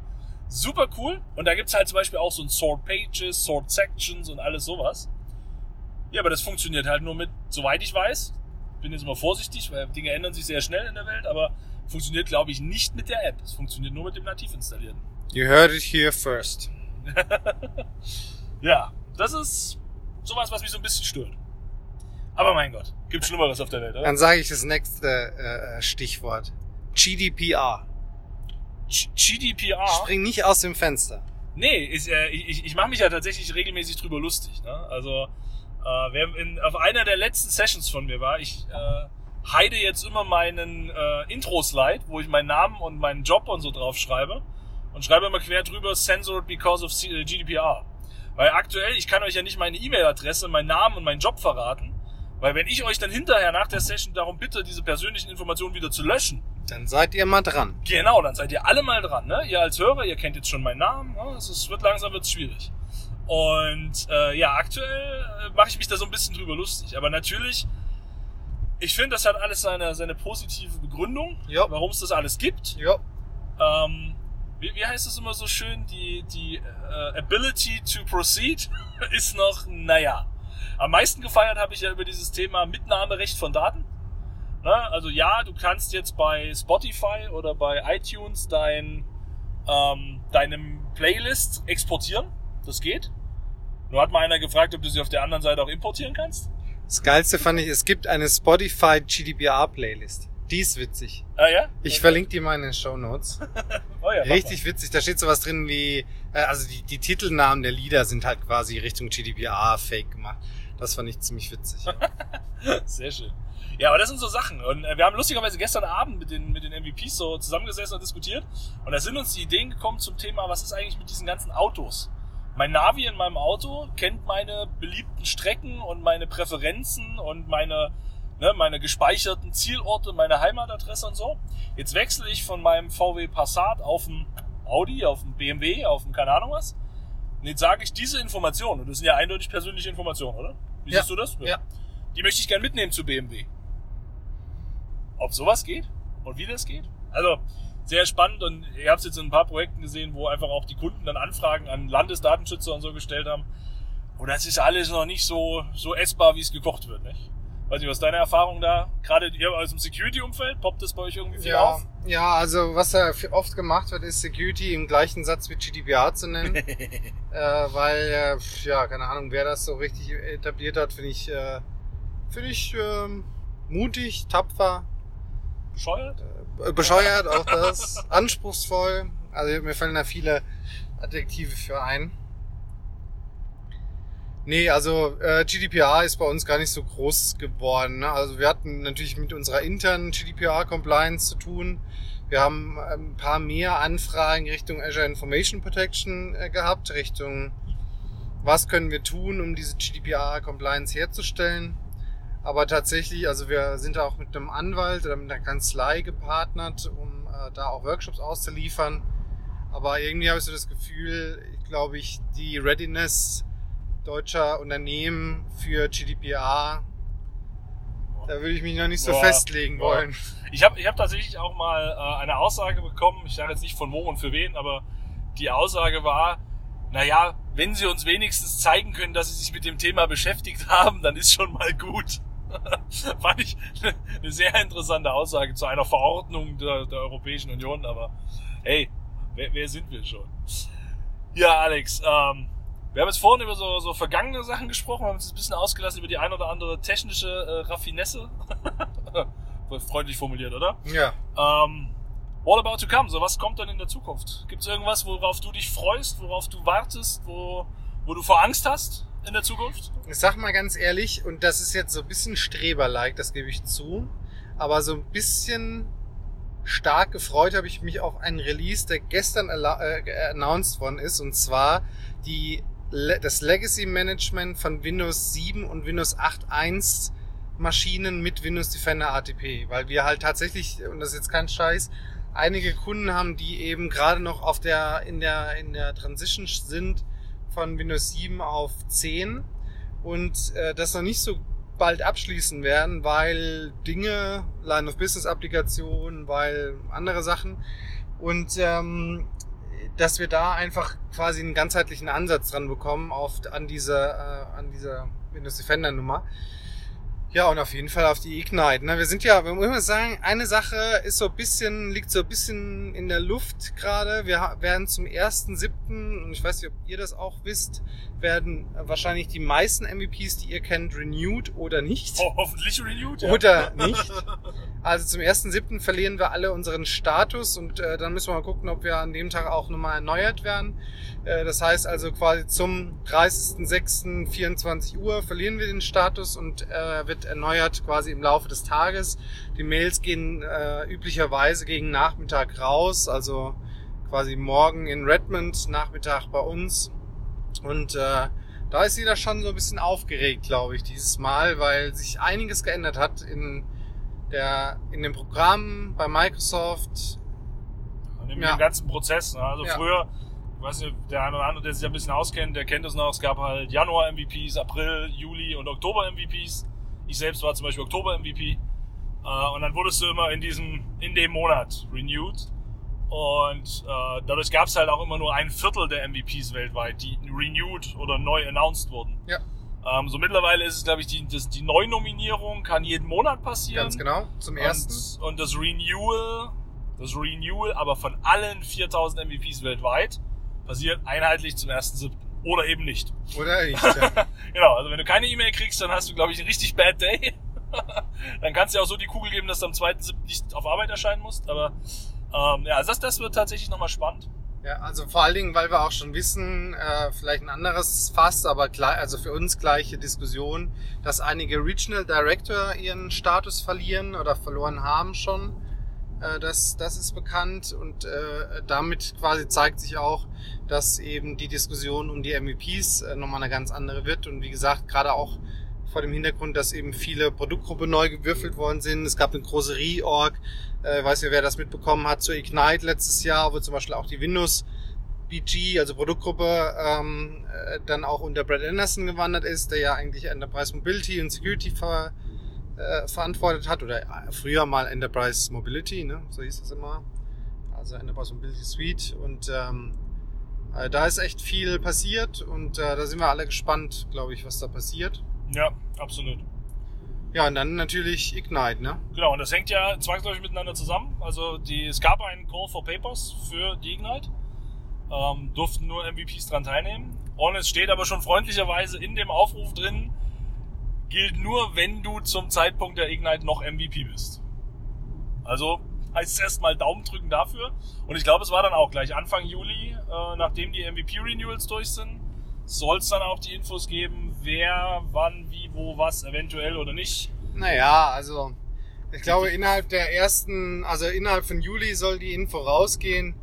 Super cool. Und da gibt's halt zum Beispiel auch so ein Sort Pages, Sort Sections und alles sowas. Ja, aber das funktioniert halt nur mit, soweit ich weiß, bin jetzt immer vorsichtig, weil Dinge ändern sich sehr schnell in der Welt, aber funktioniert, glaube ich, nicht mit der App. Es funktioniert nur mit dem nativ installierten.
You heard it here first.
Ja, das ist sowas, was mich so ein bisschen stört. Aber mein Gott, gibt Schlimmeres auf der Welt, oder?
Dann sage ich das nächste äh, Stichwort. GDPR.
GDPR.
Spring nicht aus dem Fenster.
Nee, ist, äh, ich, ich mache mich ja tatsächlich regelmäßig drüber lustig. Ne? Also, äh, wer in, auf einer der letzten Sessions von mir war, ich äh, heide jetzt immer meinen äh, Intro-Slide, wo ich meinen Namen und meinen Job und so drauf schreibe. und schreibe immer quer drüber censored because of äh, GDPR. Weil aktuell, ich kann euch ja nicht meine E-Mail-Adresse, meinen Namen und meinen Job verraten. Weil wenn ich euch dann hinterher nach der Session darum bitte, diese persönlichen Informationen wieder zu löschen,
Dann seid ihr mal dran.
Genau, dann seid ihr alle mal dran. Ne? Ihr als Hörer, ihr kennt jetzt schon meinen Namen. Ne? Es ist, wird langsam wird's schwierig. Und äh, ja, aktuell äh, mache ich mich da so ein bisschen drüber lustig. Aber natürlich, ich finde, das hat alles seine, seine positive Begründung,
Ja.
warum es das alles gibt.
Ja.
Ähm, wie, wie heißt es immer so schön? Die, die äh, Ability to proceed ist noch, naja. Am meisten gefeiert habe ich ja über dieses Thema Mitnahmerecht von Daten. Ne? Also ja, du kannst jetzt bei Spotify oder bei iTunes dein, ähm, deinem Playlist exportieren. Das geht. Nur hat mal einer gefragt, ob du sie auf der anderen Seite auch importieren kannst.
Das Geilste fand ich, es gibt eine Spotify GDPR Playlist. Die ist witzig.
Ah ja?
Ich verlinke die mal in den Show Notes.
Oh ja,
Richtig witzig. Da steht sowas drin wie, äh, also die, die Titelnamen der Lieder sind halt quasi Richtung GDPR fake gemacht. Das fand ich ziemlich witzig.
Sehr schön. Ja, aber das sind so Sachen. Und äh, wir haben lustigerweise gestern Abend mit den, mit den MVPs so zusammengesessen und diskutiert. Und da sind uns die Ideen gekommen zum Thema, was ist eigentlich mit diesen ganzen Autos? Mein Navi in meinem Auto kennt meine beliebten Strecken und meine Präferenzen und meine, ne, meine gespeicherten Zielorte, meine Heimatadresse und so. Jetzt wechsle ich von meinem VW Passat auf einen Audi, auf einen BMW, auf einen keine Ahnung was. Und jetzt sage ich diese Informationen, und das sind ja eindeutig persönliche Informationen, oder? Wie
Ja.
siehst du das?
Ja.
Die möchte ich gern mitnehmen zu BMW. Ob sowas geht und wie das geht? Also sehr spannend und ihr habt es jetzt in ein paar Projekten gesehen, wo einfach auch die Kunden dann Anfragen an Landesdatenschützer und so gestellt haben. Und das ist alles noch nicht so, so essbar, wie es gekocht wird, nicht? Weiß nicht, was ist deine Erfahrung da? Gerade ihr aus dem Security-Umfeld, poppt das bei euch irgendwie viel
Ja,
auf?
ja, also was da oft gemacht wird, ist Security im gleichen Satz wie GDPR zu nennen. äh, weil, äh, ja, keine Ahnung, wer das so richtig etabliert hat, finde ich, äh, finde ich ähm, mutig, tapfer,
Bescheuert?
äh, bescheuert, auch das, anspruchsvoll. Also mir fallen da viele Adjektive für ein. Nee, also äh, GDPR ist bei uns gar nicht so groß geworden. Ne? Also wir hatten natürlich mit unserer internen GDPR-Compliance zu tun. Wir haben ähm, ein paar mehr Anfragen Richtung Azure Information Protection äh, gehabt, Richtung was können wir tun, um diese GDPR-Compliance herzustellen. Aber tatsächlich, also wir sind da auch mit einem Anwalt oder mit einer Kanzlei gepartnert, um äh, da auch Workshops auszuliefern. Aber irgendwie habe ich so das Gefühl, ich glaube ich, die Readiness deutscher Unternehmen für GDPR, da würde ich mich noch nicht so
Boah,
festlegen
boah.
wollen.
Ich habe ich hab tatsächlich auch mal äh, eine Aussage bekommen, ich sage jetzt nicht von wo und für wen, aber die Aussage war, naja, wenn Sie uns wenigstens zeigen können, dass Sie sich mit dem Thema beschäftigt haben, dann ist schon mal gut. Fand ich eine sehr interessante Aussage zu einer Verordnung der, der Europäischen Union, aber hey, wer, wer sind wir schon? Ja, Alex, ähm, wir haben jetzt vorhin über so, so vergangene Sachen gesprochen, wir haben uns ein bisschen ausgelassen über die ein oder andere technische äh, Raffinesse. Freundlich formuliert, oder?
Ja.
Ähm, what about to come? So, was kommt dann in der Zukunft? Gibt es irgendwas, worauf du dich freust, worauf du wartest, wo, wo du vor Angst hast in der Zukunft?
Ich sag mal ganz ehrlich, und das ist jetzt so ein bisschen Streber-like, das gebe ich zu, aber so ein bisschen stark gefreut habe ich mich auf einen Release, der gestern äh, announced worden ist, und zwar die, das Legacy Management von Windows 7 und Windows 8.1 Maschinen mit Windows Defender ATP, weil wir halt tatsächlich, und das ist jetzt kein Scheiß, einige Kunden haben, die eben gerade noch auf der, in der, in der Transition sind von Windows 7 auf 10 und äh, das noch nicht so bald abschließen werden, weil Dinge, Line of Business Applikationen, weil andere Sachen. Und ähm, dass wir da einfach quasi einen ganzheitlichen Ansatz dran bekommen auf an dieser äh, an dieser Windows Defender Nummer. Ja, und auf jeden Fall auf die Ignite. Ne? Wir sind ja, wir müssen sagen, eine Sache ist so ein bisschen, liegt so ein bisschen in der Luft gerade. Wir werden zum 1.7., und ich weiß nicht, ob ihr das auch wisst, werden wahrscheinlich die meisten MVPs, die ihr kennt, renewed oder nicht.
Oh, hoffentlich renewed, ja.
Oder nicht. Also zum 1.7. verlieren wir alle unseren Status und äh, dann müssen wir mal gucken, ob wir an dem Tag auch nochmal erneuert werden. Äh, das heißt also quasi zum 30.06.24 Uhr verlieren wir den Status und äh, wird erneuert quasi im Laufe des Tages. Die Mails gehen äh, üblicherweise gegen Nachmittag raus, also quasi morgen in Redmond, Nachmittag bei uns. Und äh, da ist jeder schon so ein bisschen aufgeregt, glaube ich, dieses Mal, weil sich einiges geändert hat in der in dem Programm bei Microsoft.
Und in
Ja.
dem ganzen Prozess. Ne? Also
Ja.
früher, ich weiß nicht, der eine oder andere, der sich ein bisschen auskennt, der kennt es noch. Es gab halt Januar-MVPs, April, Juli und Oktober-MVPs. Ich selbst war zum Beispiel Oktober-MVP. Äh, und dann wurdest du immer in diesem, in dem Monat renewed. Und äh, dadurch gab es halt auch immer nur ein Viertel der MVPs weltweit, die renewed oder neu announced wurden.
Ja.
Ähm, so mittlerweile ist es, glaube ich, die, das, die Neunominierung kann jeden Monat passieren.
Ganz genau. Zum ersten.
Und, und das Renewal, das Renewal, aber von allen 4000 MVPs weltweit, passiert einheitlich zum 1.7. Oder eben nicht.
Oder nicht? Ja.
Genau, also wenn du keine E-Mail kriegst, dann hast du, glaube ich, einen richtig bad day. dann kannst du dir auch so die Kugel geben, dass du am 2.7. nicht auf Arbeit erscheinen musst. Aber ähm, ja, also das, das wird tatsächlich nochmal spannend.
ja, also vor allen Dingen, weil wir auch schon wissen, äh, vielleicht ein anderes Fass, aber gleich, also für uns gleiche Diskussion, dass einige Regional Director ihren Status verlieren oder verloren haben schon. Äh, das, das ist bekannt und äh, damit quasi zeigt sich auch, dass eben die Diskussion um die MVPs äh, nochmal eine ganz andere wird. Und wie gesagt, gerade auch vor dem Hintergrund, dass eben viele Produktgruppen neu gewürfelt worden sind. Es gab eine große Reorg. Äh, weiß ja, wer das mitbekommen hat, zu Ignite letztes Jahr, wo zum Beispiel auch die Windows BG, also Produktgruppe, ähm, äh, dann auch unter Brad Anderson gewandert ist, der ja eigentlich Enterprise Mobility und Security ver, äh, verantwortet hat oder äh, früher mal Enterprise Mobility, ne? so hieß es immer. Also Enterprise Mobility Suite und ähm, äh, da ist echt viel passiert und äh, da sind wir alle gespannt, glaube ich, was da passiert.
Ja, absolut.
Ja, und dann natürlich Ignite, ne?
Genau, und das hängt ja zwangsläufig miteinander zusammen. Also die, es gab einen Call for Papers für die Ignite. Ähm, durften nur MVPs dran teilnehmen. Und es steht aber schon freundlicherweise in dem Aufruf drin, gilt nur, wenn du zum Zeitpunkt der Ignite noch MVP bist. Also heißt es erstmal Daumen drücken dafür. Und ich glaube, es war dann auch gleich Anfang Juli, äh, nachdem die MVP-Renewals durch sind, soll es dann auch die Infos geben, wer, wann, wie, wo, was, eventuell oder nicht.
Naja, also ich glaube innerhalb der ersten, also innerhalb von Juli soll die Info rausgehen.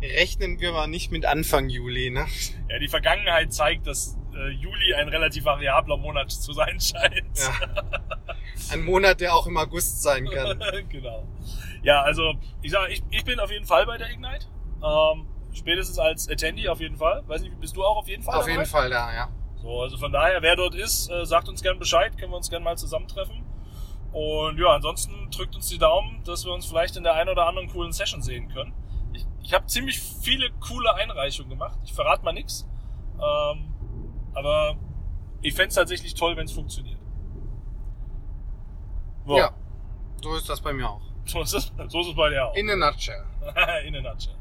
Rechnen wir mal nicht mit Anfang Juli, ne?
Ja, die Vergangenheit zeigt, dass äh, Juli ein relativ variabler Monat zu sein scheint.
Ja. Ein Monat, der auch im August sein kann.
genau. Ja, also ich sage, ich, ich bin auf jeden Fall bei der Ignite. Ähm, spätestens als Attendee auf jeden Fall. Weiß nicht, bist du auch auf jeden Fall
Auf jeden Fall da, ja.
So, also von daher, wer dort ist, äh, sagt uns gern Bescheid, können wir uns gern mal zusammentreffen. Und ja, ansonsten drückt uns die Daumen, dass wir uns vielleicht in der einen oder anderen coolen Session sehen können. Ich, ich habe ziemlich viele coole Einreichungen gemacht. Ich verrate mal nix. Ähm, aber ich fänd's tatsächlich toll, wenn es funktioniert. So,
Ja. So ist das bei mir auch.
So, ist es, so ist es bei dir auch.
In a nutshell.
In a nutshell.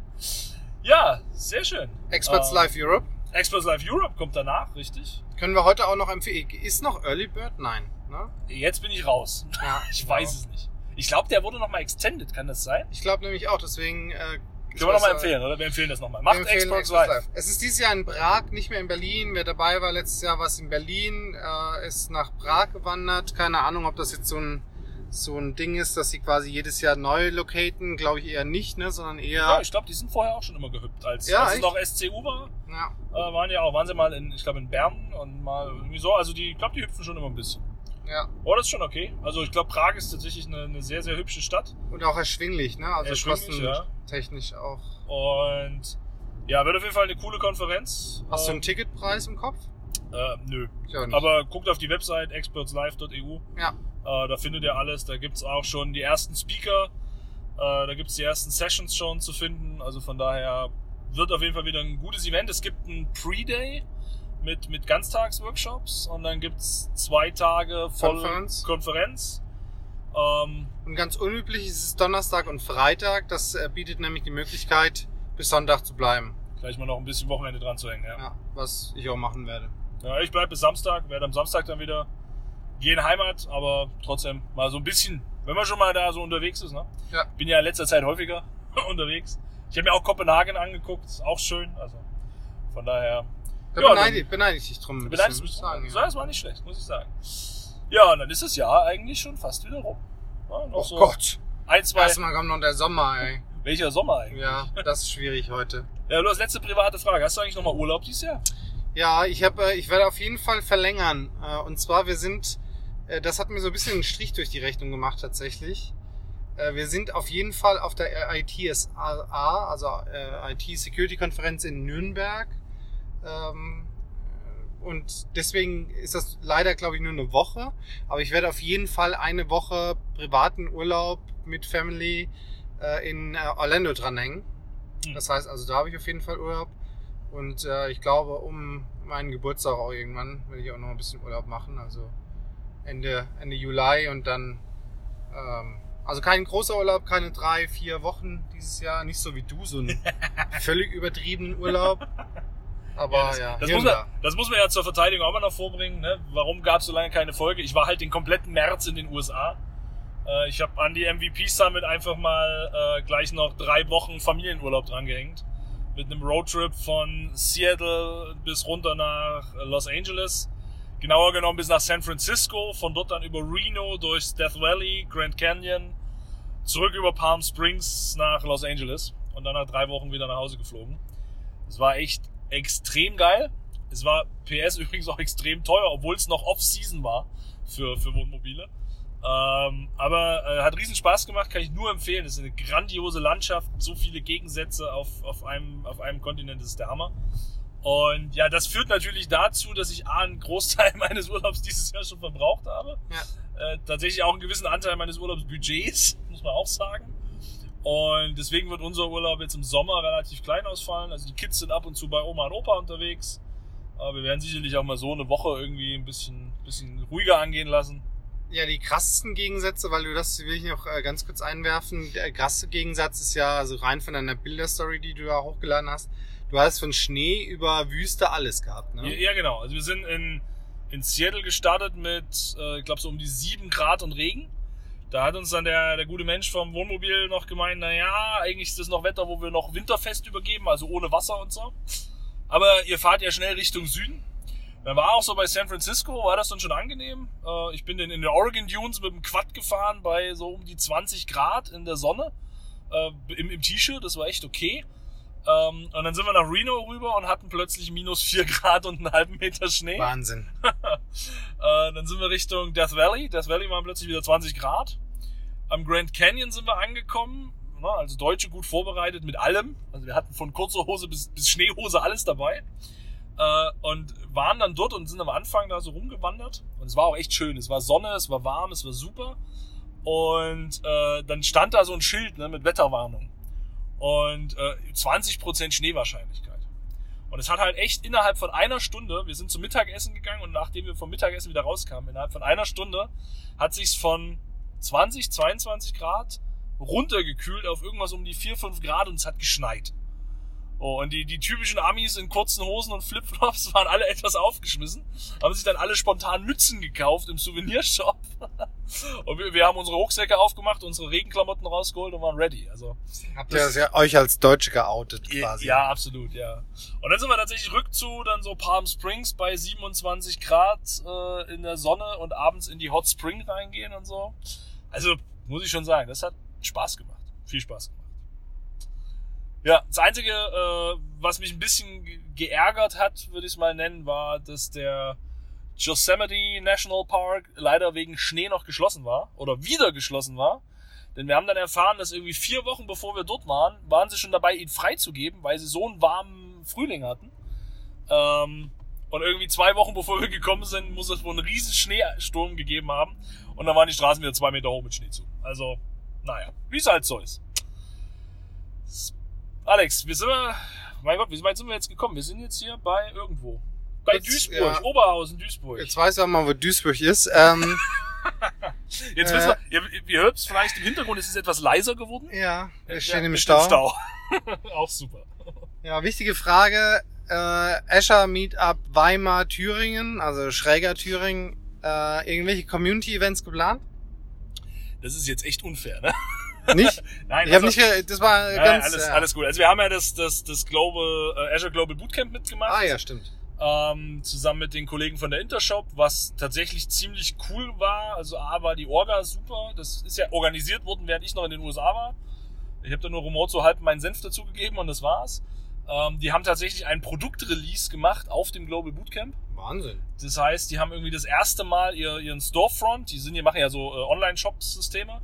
Ja, sehr schön.
Experts
Ähm,
Live Europe.
Experts Live Europe kommt danach, richtig?
Können wir heute auch noch empfehlen. Ist noch Early Bird? Nein. Ne?
Jetzt bin ich raus.
Ja,
Ich weiß es nicht. Ich glaube, der wurde nochmal extended, kann das sein?
Ich glaube nämlich auch, deswegen. Äh,
Können wir nochmal empfehlen, oder? Wir empfehlen das nochmal. Macht Experts
Experts
Live.
Es ist dieses Jahr in Prag, nicht mehr in Berlin. Wer dabei war letztes Jahr, was in Berlin, äh, ist nach Prag gewandert. Keine Ahnung, ob das jetzt so ein so ein Ding ist, dass sie quasi jedes Jahr neu locaten. Glaube ich eher nicht, ne, sondern eher.
Ja, ich glaube, die sind vorher auch schon immer gehüpft. Als,
Ja,
als es noch SCU war,
ja.
äh, waren ja auch, waren sie mal in, ich glaube, in Bern und mal irgendwie so. Also die, ich glaube, die hüpfen schon immer ein bisschen.
Ja.
Oh, das ist schon okay. Also ich glaube, Prag ist tatsächlich eine, eine sehr, sehr hübsche Stadt.
Und auch erschwinglich, ne? Also
Erschwinglich, ja.
kostentechnisch auch.
Und ja, wird auf jeden Fall eine coole Konferenz.
Hast du
Ähm,
einen Ticketpreis im Kopf?
Äh, nö. Aber guckt auf die Website expertslive.eu.
ja.
Äh, da findet ihr alles. Da gibt's auch schon die ersten Speaker. Äh, da gibt's die ersten Sessions schon zu finden. Also von daher wird auf jeden Fall wieder ein gutes Event. Es gibt einen Pre-Day mit, mit Ganztagsworkshops und dann gibt's zwei Tage voll
Konferenz.
Konferenz. Ähm,
Und ganz unüblich ist es Donnerstag und Freitag. Das äh, bietet nämlich die Möglichkeit, bis Sonntag zu bleiben.
gleich mal noch ein bisschen Wochenende dran zu hängen. Ja.
Ja, was ich auch machen werde.
Ja, ich bleib bis Samstag, werde am Samstag dann wieder gehen Heimat, aber trotzdem mal so ein bisschen, wenn man schon mal da so unterwegs ist, ne?
Ja.
Bin ja in letzter Zeit häufiger unterwegs. Ich habe mir auch Kopenhagen angeguckt, ist auch schön, also von daher
Da
Ja,
beneide, beneide ich dich drum.
beneidest mich.
sagen.
das war nicht schlecht, muss ich sagen. Ja, und dann ist das Jahr eigentlich schon fast wieder rum. Ja,
Oh
so
Gott.
ein, zwei,
Erstmal kommt noch der Sommer, ey.
Welcher Sommer eigentlich?
Ja, das ist schwierig heute.
Ja, du hast letzte private Frage. Hast du eigentlich nochmal Urlaub dieses Jahr?
Ja, ich habe, ich werde auf jeden Fall verlängern. Äh, Und zwar, wir sind, äh, das hat mir so ein bisschen einen Strich durch die Rechnung gemacht tatsächlich. Äh, Wir sind auf jeden Fall auf der ITSA, also äh, IT Security Konferenz in Nürnberg. Ähm, Und deswegen ist das leider, glaube ich, nur eine Woche. Aber ich werde auf jeden Fall eine Woche privaten Urlaub mit Family äh, in äh, Orlando dranhängen.
Hm.
Das heißt, also da habe ich auf jeden Fall Urlaub. Und äh, ich glaube, um meinen Geburtstag auch irgendwann will ich auch noch ein bisschen Urlaub machen. Also Ende, Ende Juli und dann, ähm, also kein großer Urlaub, keine drei, vier Wochen dieses Jahr. Nicht so wie du, so einen völlig übertriebenen Urlaub. Aber
das,
ja,
das, muss man, das muss man ja zur Verteidigung auch mal noch vorbringen. Ne? Warum gab es so lange keine Folge? Ich war halt den kompletten März in den USA. Äh, ich habe an die MVP Summit einfach mal äh, gleich noch drei Wochen Familienurlaub drangehängt. Mit einem Roadtrip von Seattle bis runter nach Los Angeles. Genauer genommen bis nach San Francisco. Von dort dann über Reno durch Death Valley, Grand Canyon. Zurück über Palm Springs nach Los Angeles. Und dann nach drei Wochen wieder nach Hause geflogen. Es war echt extrem geil. Es war PS übrigens auch extrem teuer, obwohl es noch Off-Season war für, für Wohnmobile. Ähm, aber äh, hat riesen Spaß gemacht, kann ich nur empfehlen. Es ist eine grandiose Landschaft, so viele Gegensätze auf, auf, einem, auf einem Kontinent, das ist der Hammer. Und ja, das führt natürlich dazu, dass ich A, einen Großteil meines Urlaubs dieses Jahr schon verbraucht habe.
Ja.
Äh, tatsächlich auch einen gewissen Anteil meines Urlaubsbudgets, muss man auch sagen. Und deswegen wird unser Urlaub jetzt im Sommer relativ klein ausfallen. Also die Kids sind ab und zu bei Oma und Opa unterwegs. Aber wir werden sicherlich auch mal so eine Woche irgendwie ein bisschen, bisschen ruhiger angehen lassen.
Ja, die krassesten Gegensätze, weil du das will ich noch äh, ganz kurz einwerfen. Der krasse Gegensatz ist ja, also rein von deiner Bilderstory, die du da hochgeladen hast, du hast von Schnee über Wüste alles gehabt, ne?
Ja, ja, genau. Also wir sind in, in Seattle gestartet mit, äh, ich glaube, so um die sieben Grad und Regen. Da hat uns dann der, der gute Mensch vom Wohnmobil noch gemeint, na ja, eigentlich ist das noch Wetter, wo wir noch winterfest übergeben, also ohne Wasser und so. Aber ihr fahrt ja schnell Richtung Süden. Dann war auch so bei San Francisco, war das dann schon angenehm. Äh, ich bin in, in den Oregon Dunes mit dem Quad gefahren bei so um die 20 Grad in der Sonne äh, im, im T-Shirt, das war echt okay. Ähm, und dann sind wir nach Reno rüber und hatten plötzlich minus 4 Grad und einen halben Meter Schnee.
Wahnsinn.
äh, dann sind wir Richtung Death Valley. Death Valley waren plötzlich wieder 20 Grad. Am Grand Canyon sind wir angekommen. Na, also Deutsche gut vorbereitet mit allem. Also wir hatten von kurzer Hose bis, bis Schneehose alles dabei. Äh, und waren dann dort und sind am Anfang da so rumgewandert. Und es war auch echt schön. Es war Sonne, es war warm, es war super. Und äh, dann stand da so ein Schild ne, mit Wetterwarnung. Und äh, 20% Schneewahrscheinlichkeit. Und es hat halt echt innerhalb von einer Stunde, wir sind zum Mittagessen gegangen und nachdem wir vom Mittagessen wieder rauskamen, innerhalb von einer Stunde hat sich's von 20, 22 Grad runtergekühlt auf irgendwas um die 4, 5 Grad und es hat geschneit. Oh, und die, die typischen Amis in kurzen Hosen und Flipflops waren alle etwas aufgeschmissen, haben sich dann alle spontan Mützen gekauft im Souvenirshop. Und wir, wir haben unsere Rucksäcke aufgemacht, unsere Regenklamotten rausgeholt und waren ready. Also
Habt ihr das ja euch als Deutsche geoutet quasi?
ja, absolut, ja. Und dann sind wir tatsächlich rückzu, dann so Palm Springs bei 27 Grad äh, in der Sonne und abends in die Hot Spring reingehen und so. Also, muss ich schon sagen, das hat Spaß gemacht. Viel Spaß gemacht. Ja, das Einzige, äh, was mich ein bisschen ge- geärgert hat, würde ich es mal nennen, war, dass der Yosemite National Park leider wegen Schnee noch geschlossen war oder wieder geschlossen war. Denn wir haben dann erfahren, dass irgendwie vier Wochen bevor wir dort waren, waren sie schon dabei, ihn freizugeben, weil sie so einen warmen Frühling hatten. Ähm, und irgendwie zwei Wochen bevor wir gekommen sind, muss es wohl einen riesen Schneesturm gegeben haben. Und dann waren die Straßen wieder zwei Meter hoch mit Schnee zu. Also, naja, wie es halt so ist. Alex, wir sind wir, mein Gott, wie weit sind wir jetzt gekommen? Wir sind jetzt hier bei irgendwo. Bei
Jetzt,
Duisburg,
ja.
Oberhausen, Duisburg.
Jetzt weiß auch mal, wo Duisburg ist. Ähm,
Jetzt
äh,
wissen wir, ihr, ihr hört es vielleicht im Hintergrund, es ist etwas leiser geworden.
ja, wir stehen
Ja,
im
wir
Stau.
Auch super.
Ja, wichtige Frage. Äh, Escher Meetup Weimar Thüringen, also schräger Thüringen. Äh, irgendwelche Community-Events geplant?
Das ist jetzt echt unfair, ne?
Nicht?
Nein,
Ich
also-
nicht, ge- das war
Nein,
ganz.
alles,
äh,
alles gut. Also wir haben ja das, das, das Global, äh, Azure Global Bootcamp mitgemacht.
Ah ja, stimmt.
ähm, zusammen mit den Kollegen von der Intershop, was tatsächlich ziemlich cool war. Also A war die Orga super. Das ist ja organisiert worden, während ich noch in den USA war. Ich habe da nur remote so halb meinen Senf dazugegeben und das war's. Ähm, die haben tatsächlich ein Produktrelease gemacht auf dem Global Bootcamp.
Wahnsinn.
Das heißt, die haben irgendwie das erste Mal ihr, ihren Storefront, die sind, die machen ja so äh, Online-Shop-Systeme.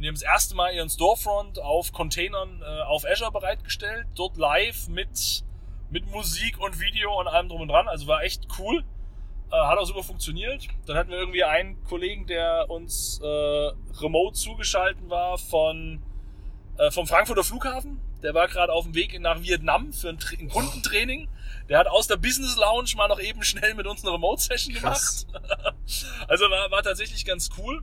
Und die haben das erste Mal ihren Storefront auf Containern äh, auf Azure bereitgestellt. Dort live mit, mit Musik und Video und allem drum und dran. Also war echt cool. Äh, hat auch super funktioniert. Dann hatten wir irgendwie einen Kollegen, der uns äh, remote zugeschalten war von, äh, vom Frankfurter Flughafen. Der war gerade auf dem Weg nach Vietnam für ein, ein Kundentraining. Der hat aus der Business Lounge mal noch eben schnell mit uns eine Remote-Session gemacht. also war, war tatsächlich ganz cool.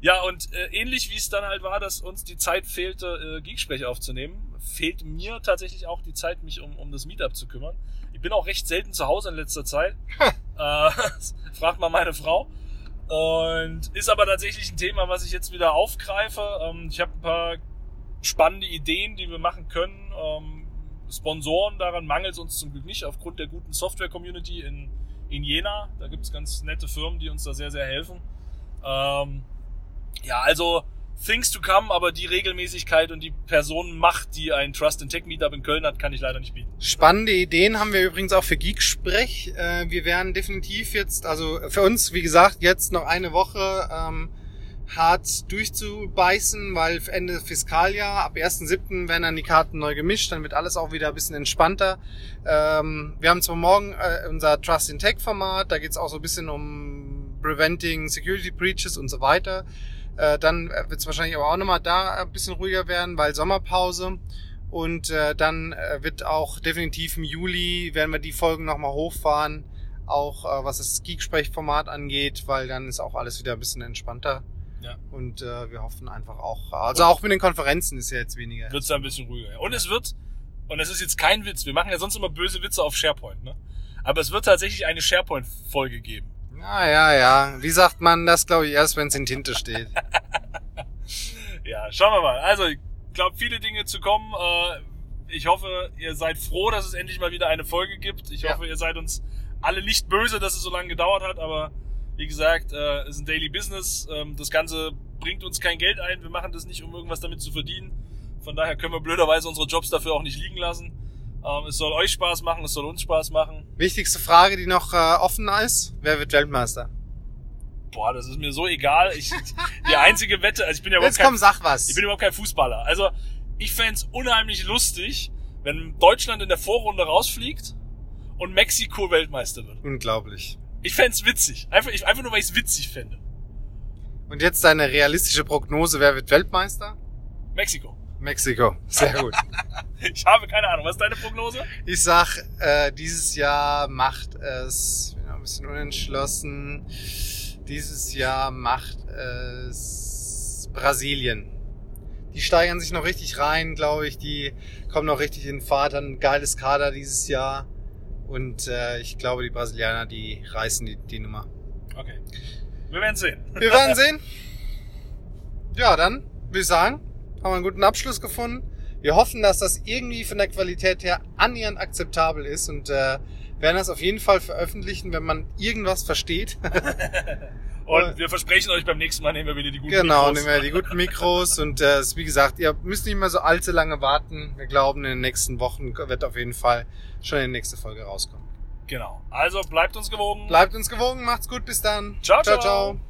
Ja, und äh, ähnlich wie es dann halt war, dass uns die Zeit fehlte, äh, Geeksprech aufzunehmen, fehlt mir tatsächlich auch die Zeit, mich um, um das Meetup zu kümmern. Ich bin auch recht selten zu Hause in letzter Zeit. äh, fragt mal meine Frau. Und ist aber tatsächlich ein Thema, was ich jetzt wieder aufgreife. Ähm, ich habe ein paar spannende Ideen, die wir machen können. Ähm, Sponsoren, daran mangelt es uns zum Glück nicht, aufgrund der guten Software-Community in, in Jena. Da gibt es ganz nette Firmen, die uns da sehr, sehr helfen. Ähm, ja, also things to come, aber die Regelmäßigkeit und die Personenmacht, die ein Trust in Tech Meetup in Köln hat, kann ich leider nicht bieten.
Spannende Ideen haben wir übrigens auch für Geeksprech. Äh, wir werden definitiv jetzt, also für uns, wie gesagt, jetzt noch eine Woche ähm, hart durchzubeißen, weil Ende Fiskaljahr, ab 1.7. werden dann die Karten neu gemischt, dann wird alles auch wieder ein bisschen entspannter. Ähm, wir haben zwar morgen äh, unser Trust in Tech Format, da geht es auch so ein bisschen um Preventing Security Breaches und so weiter. Äh, dann wird es wahrscheinlich aber auch nochmal da ein bisschen ruhiger werden, weil Sommerpause. Und äh, dann äh, wird auch definitiv im Juli, werden wir die Folgen nochmal hochfahren, auch äh, was das Geeksprech-Format angeht, weil dann ist auch alles wieder ein bisschen entspannter.
Ja.
Und äh, wir hoffen einfach auch, also auch mit den Konferenzen ist ja jetzt weniger.
Wird es ein bisschen ruhiger. Ja. Und es wird, und es ist jetzt kein Witz, wir machen ja sonst immer böse Witze auf SharePoint, ne? Aber es wird tatsächlich eine SharePoint-Folge geben.
Ja, ja, ja. Wie sagt man das, glaube ich, erst, wenn es in Tinte steht.
ja, schauen wir mal. Also, ich glaube, viele Dinge zu kommen. Äh, ich hoffe, ihr seid froh, dass es endlich mal wieder eine Folge gibt. Ich
Ja.
hoffe, ihr seid uns alle nicht böse, dass es so lange gedauert hat, aber wie gesagt, äh, es ist ein Daily Business. Ähm, das Ganze bringt uns kein Geld ein. Wir machen das nicht, um irgendwas damit zu verdienen. Von daher können wir blöderweise unsere Jobs dafür auch nicht liegen lassen. Ähm, es soll euch Spaß machen, es soll uns Spaß machen.
Wichtigste Frage, die noch äh, offen ist. Wer wird Weltmeister?
Boah, das ist mir so egal. Ich, die einzige Wette, also ich bin ja überhaupt
Jetzt
kein
komm, sag was.
Ich bin überhaupt kein Fußballer. Also, ich fänd's unheimlich lustig, wenn Deutschland in der Vorrunde rausfliegt und Mexiko Weltmeister wird.
Unglaublich.
Ich fänd's witzig. Einfach, ich, einfach nur, weil ich's witzig fände.
Und jetzt deine realistische Prognose, wer wird Weltmeister?
Mexiko.
Mexiko. Sehr gut.
Ich habe keine Ahnung. Was ist deine Prognose?
Ich sag, äh, dieses Jahr macht es, bin noch ein bisschen unentschlossen, dieses Jahr macht es Brasilien. Die steigern sich noch richtig rein, glaube ich. Die kommen noch richtig in Fahrt. Ein geiles Kader dieses Jahr. Und äh, ich glaube, die Brasilianer, die reißen die, die Nummer.
Okay. Wir werden sehen.
Wir werden sehen. Ja, dann würde ich sagen, haben wir einen guten Abschluss gefunden. Wir hoffen, dass das irgendwie von der Qualität her annähernd akzeptabel ist und äh, werden das auf jeden Fall veröffentlichen, wenn man irgendwas versteht.
Und wir versprechen euch, beim nächsten Mal nehmen wir wieder die guten
genau,
Mikros.
nehmen wir die guten Mikros und äh, wie gesagt, ihr müsst nicht mehr so allzu lange warten. Wir glauben, in den nächsten Wochen wird auf jeden Fall schon die nächste Folge rauskommen.
Genau. Also bleibt uns gewogen.
Bleibt uns gewogen, macht's gut, bis dann.
Ciao,
ciao.
ciao.
ciao.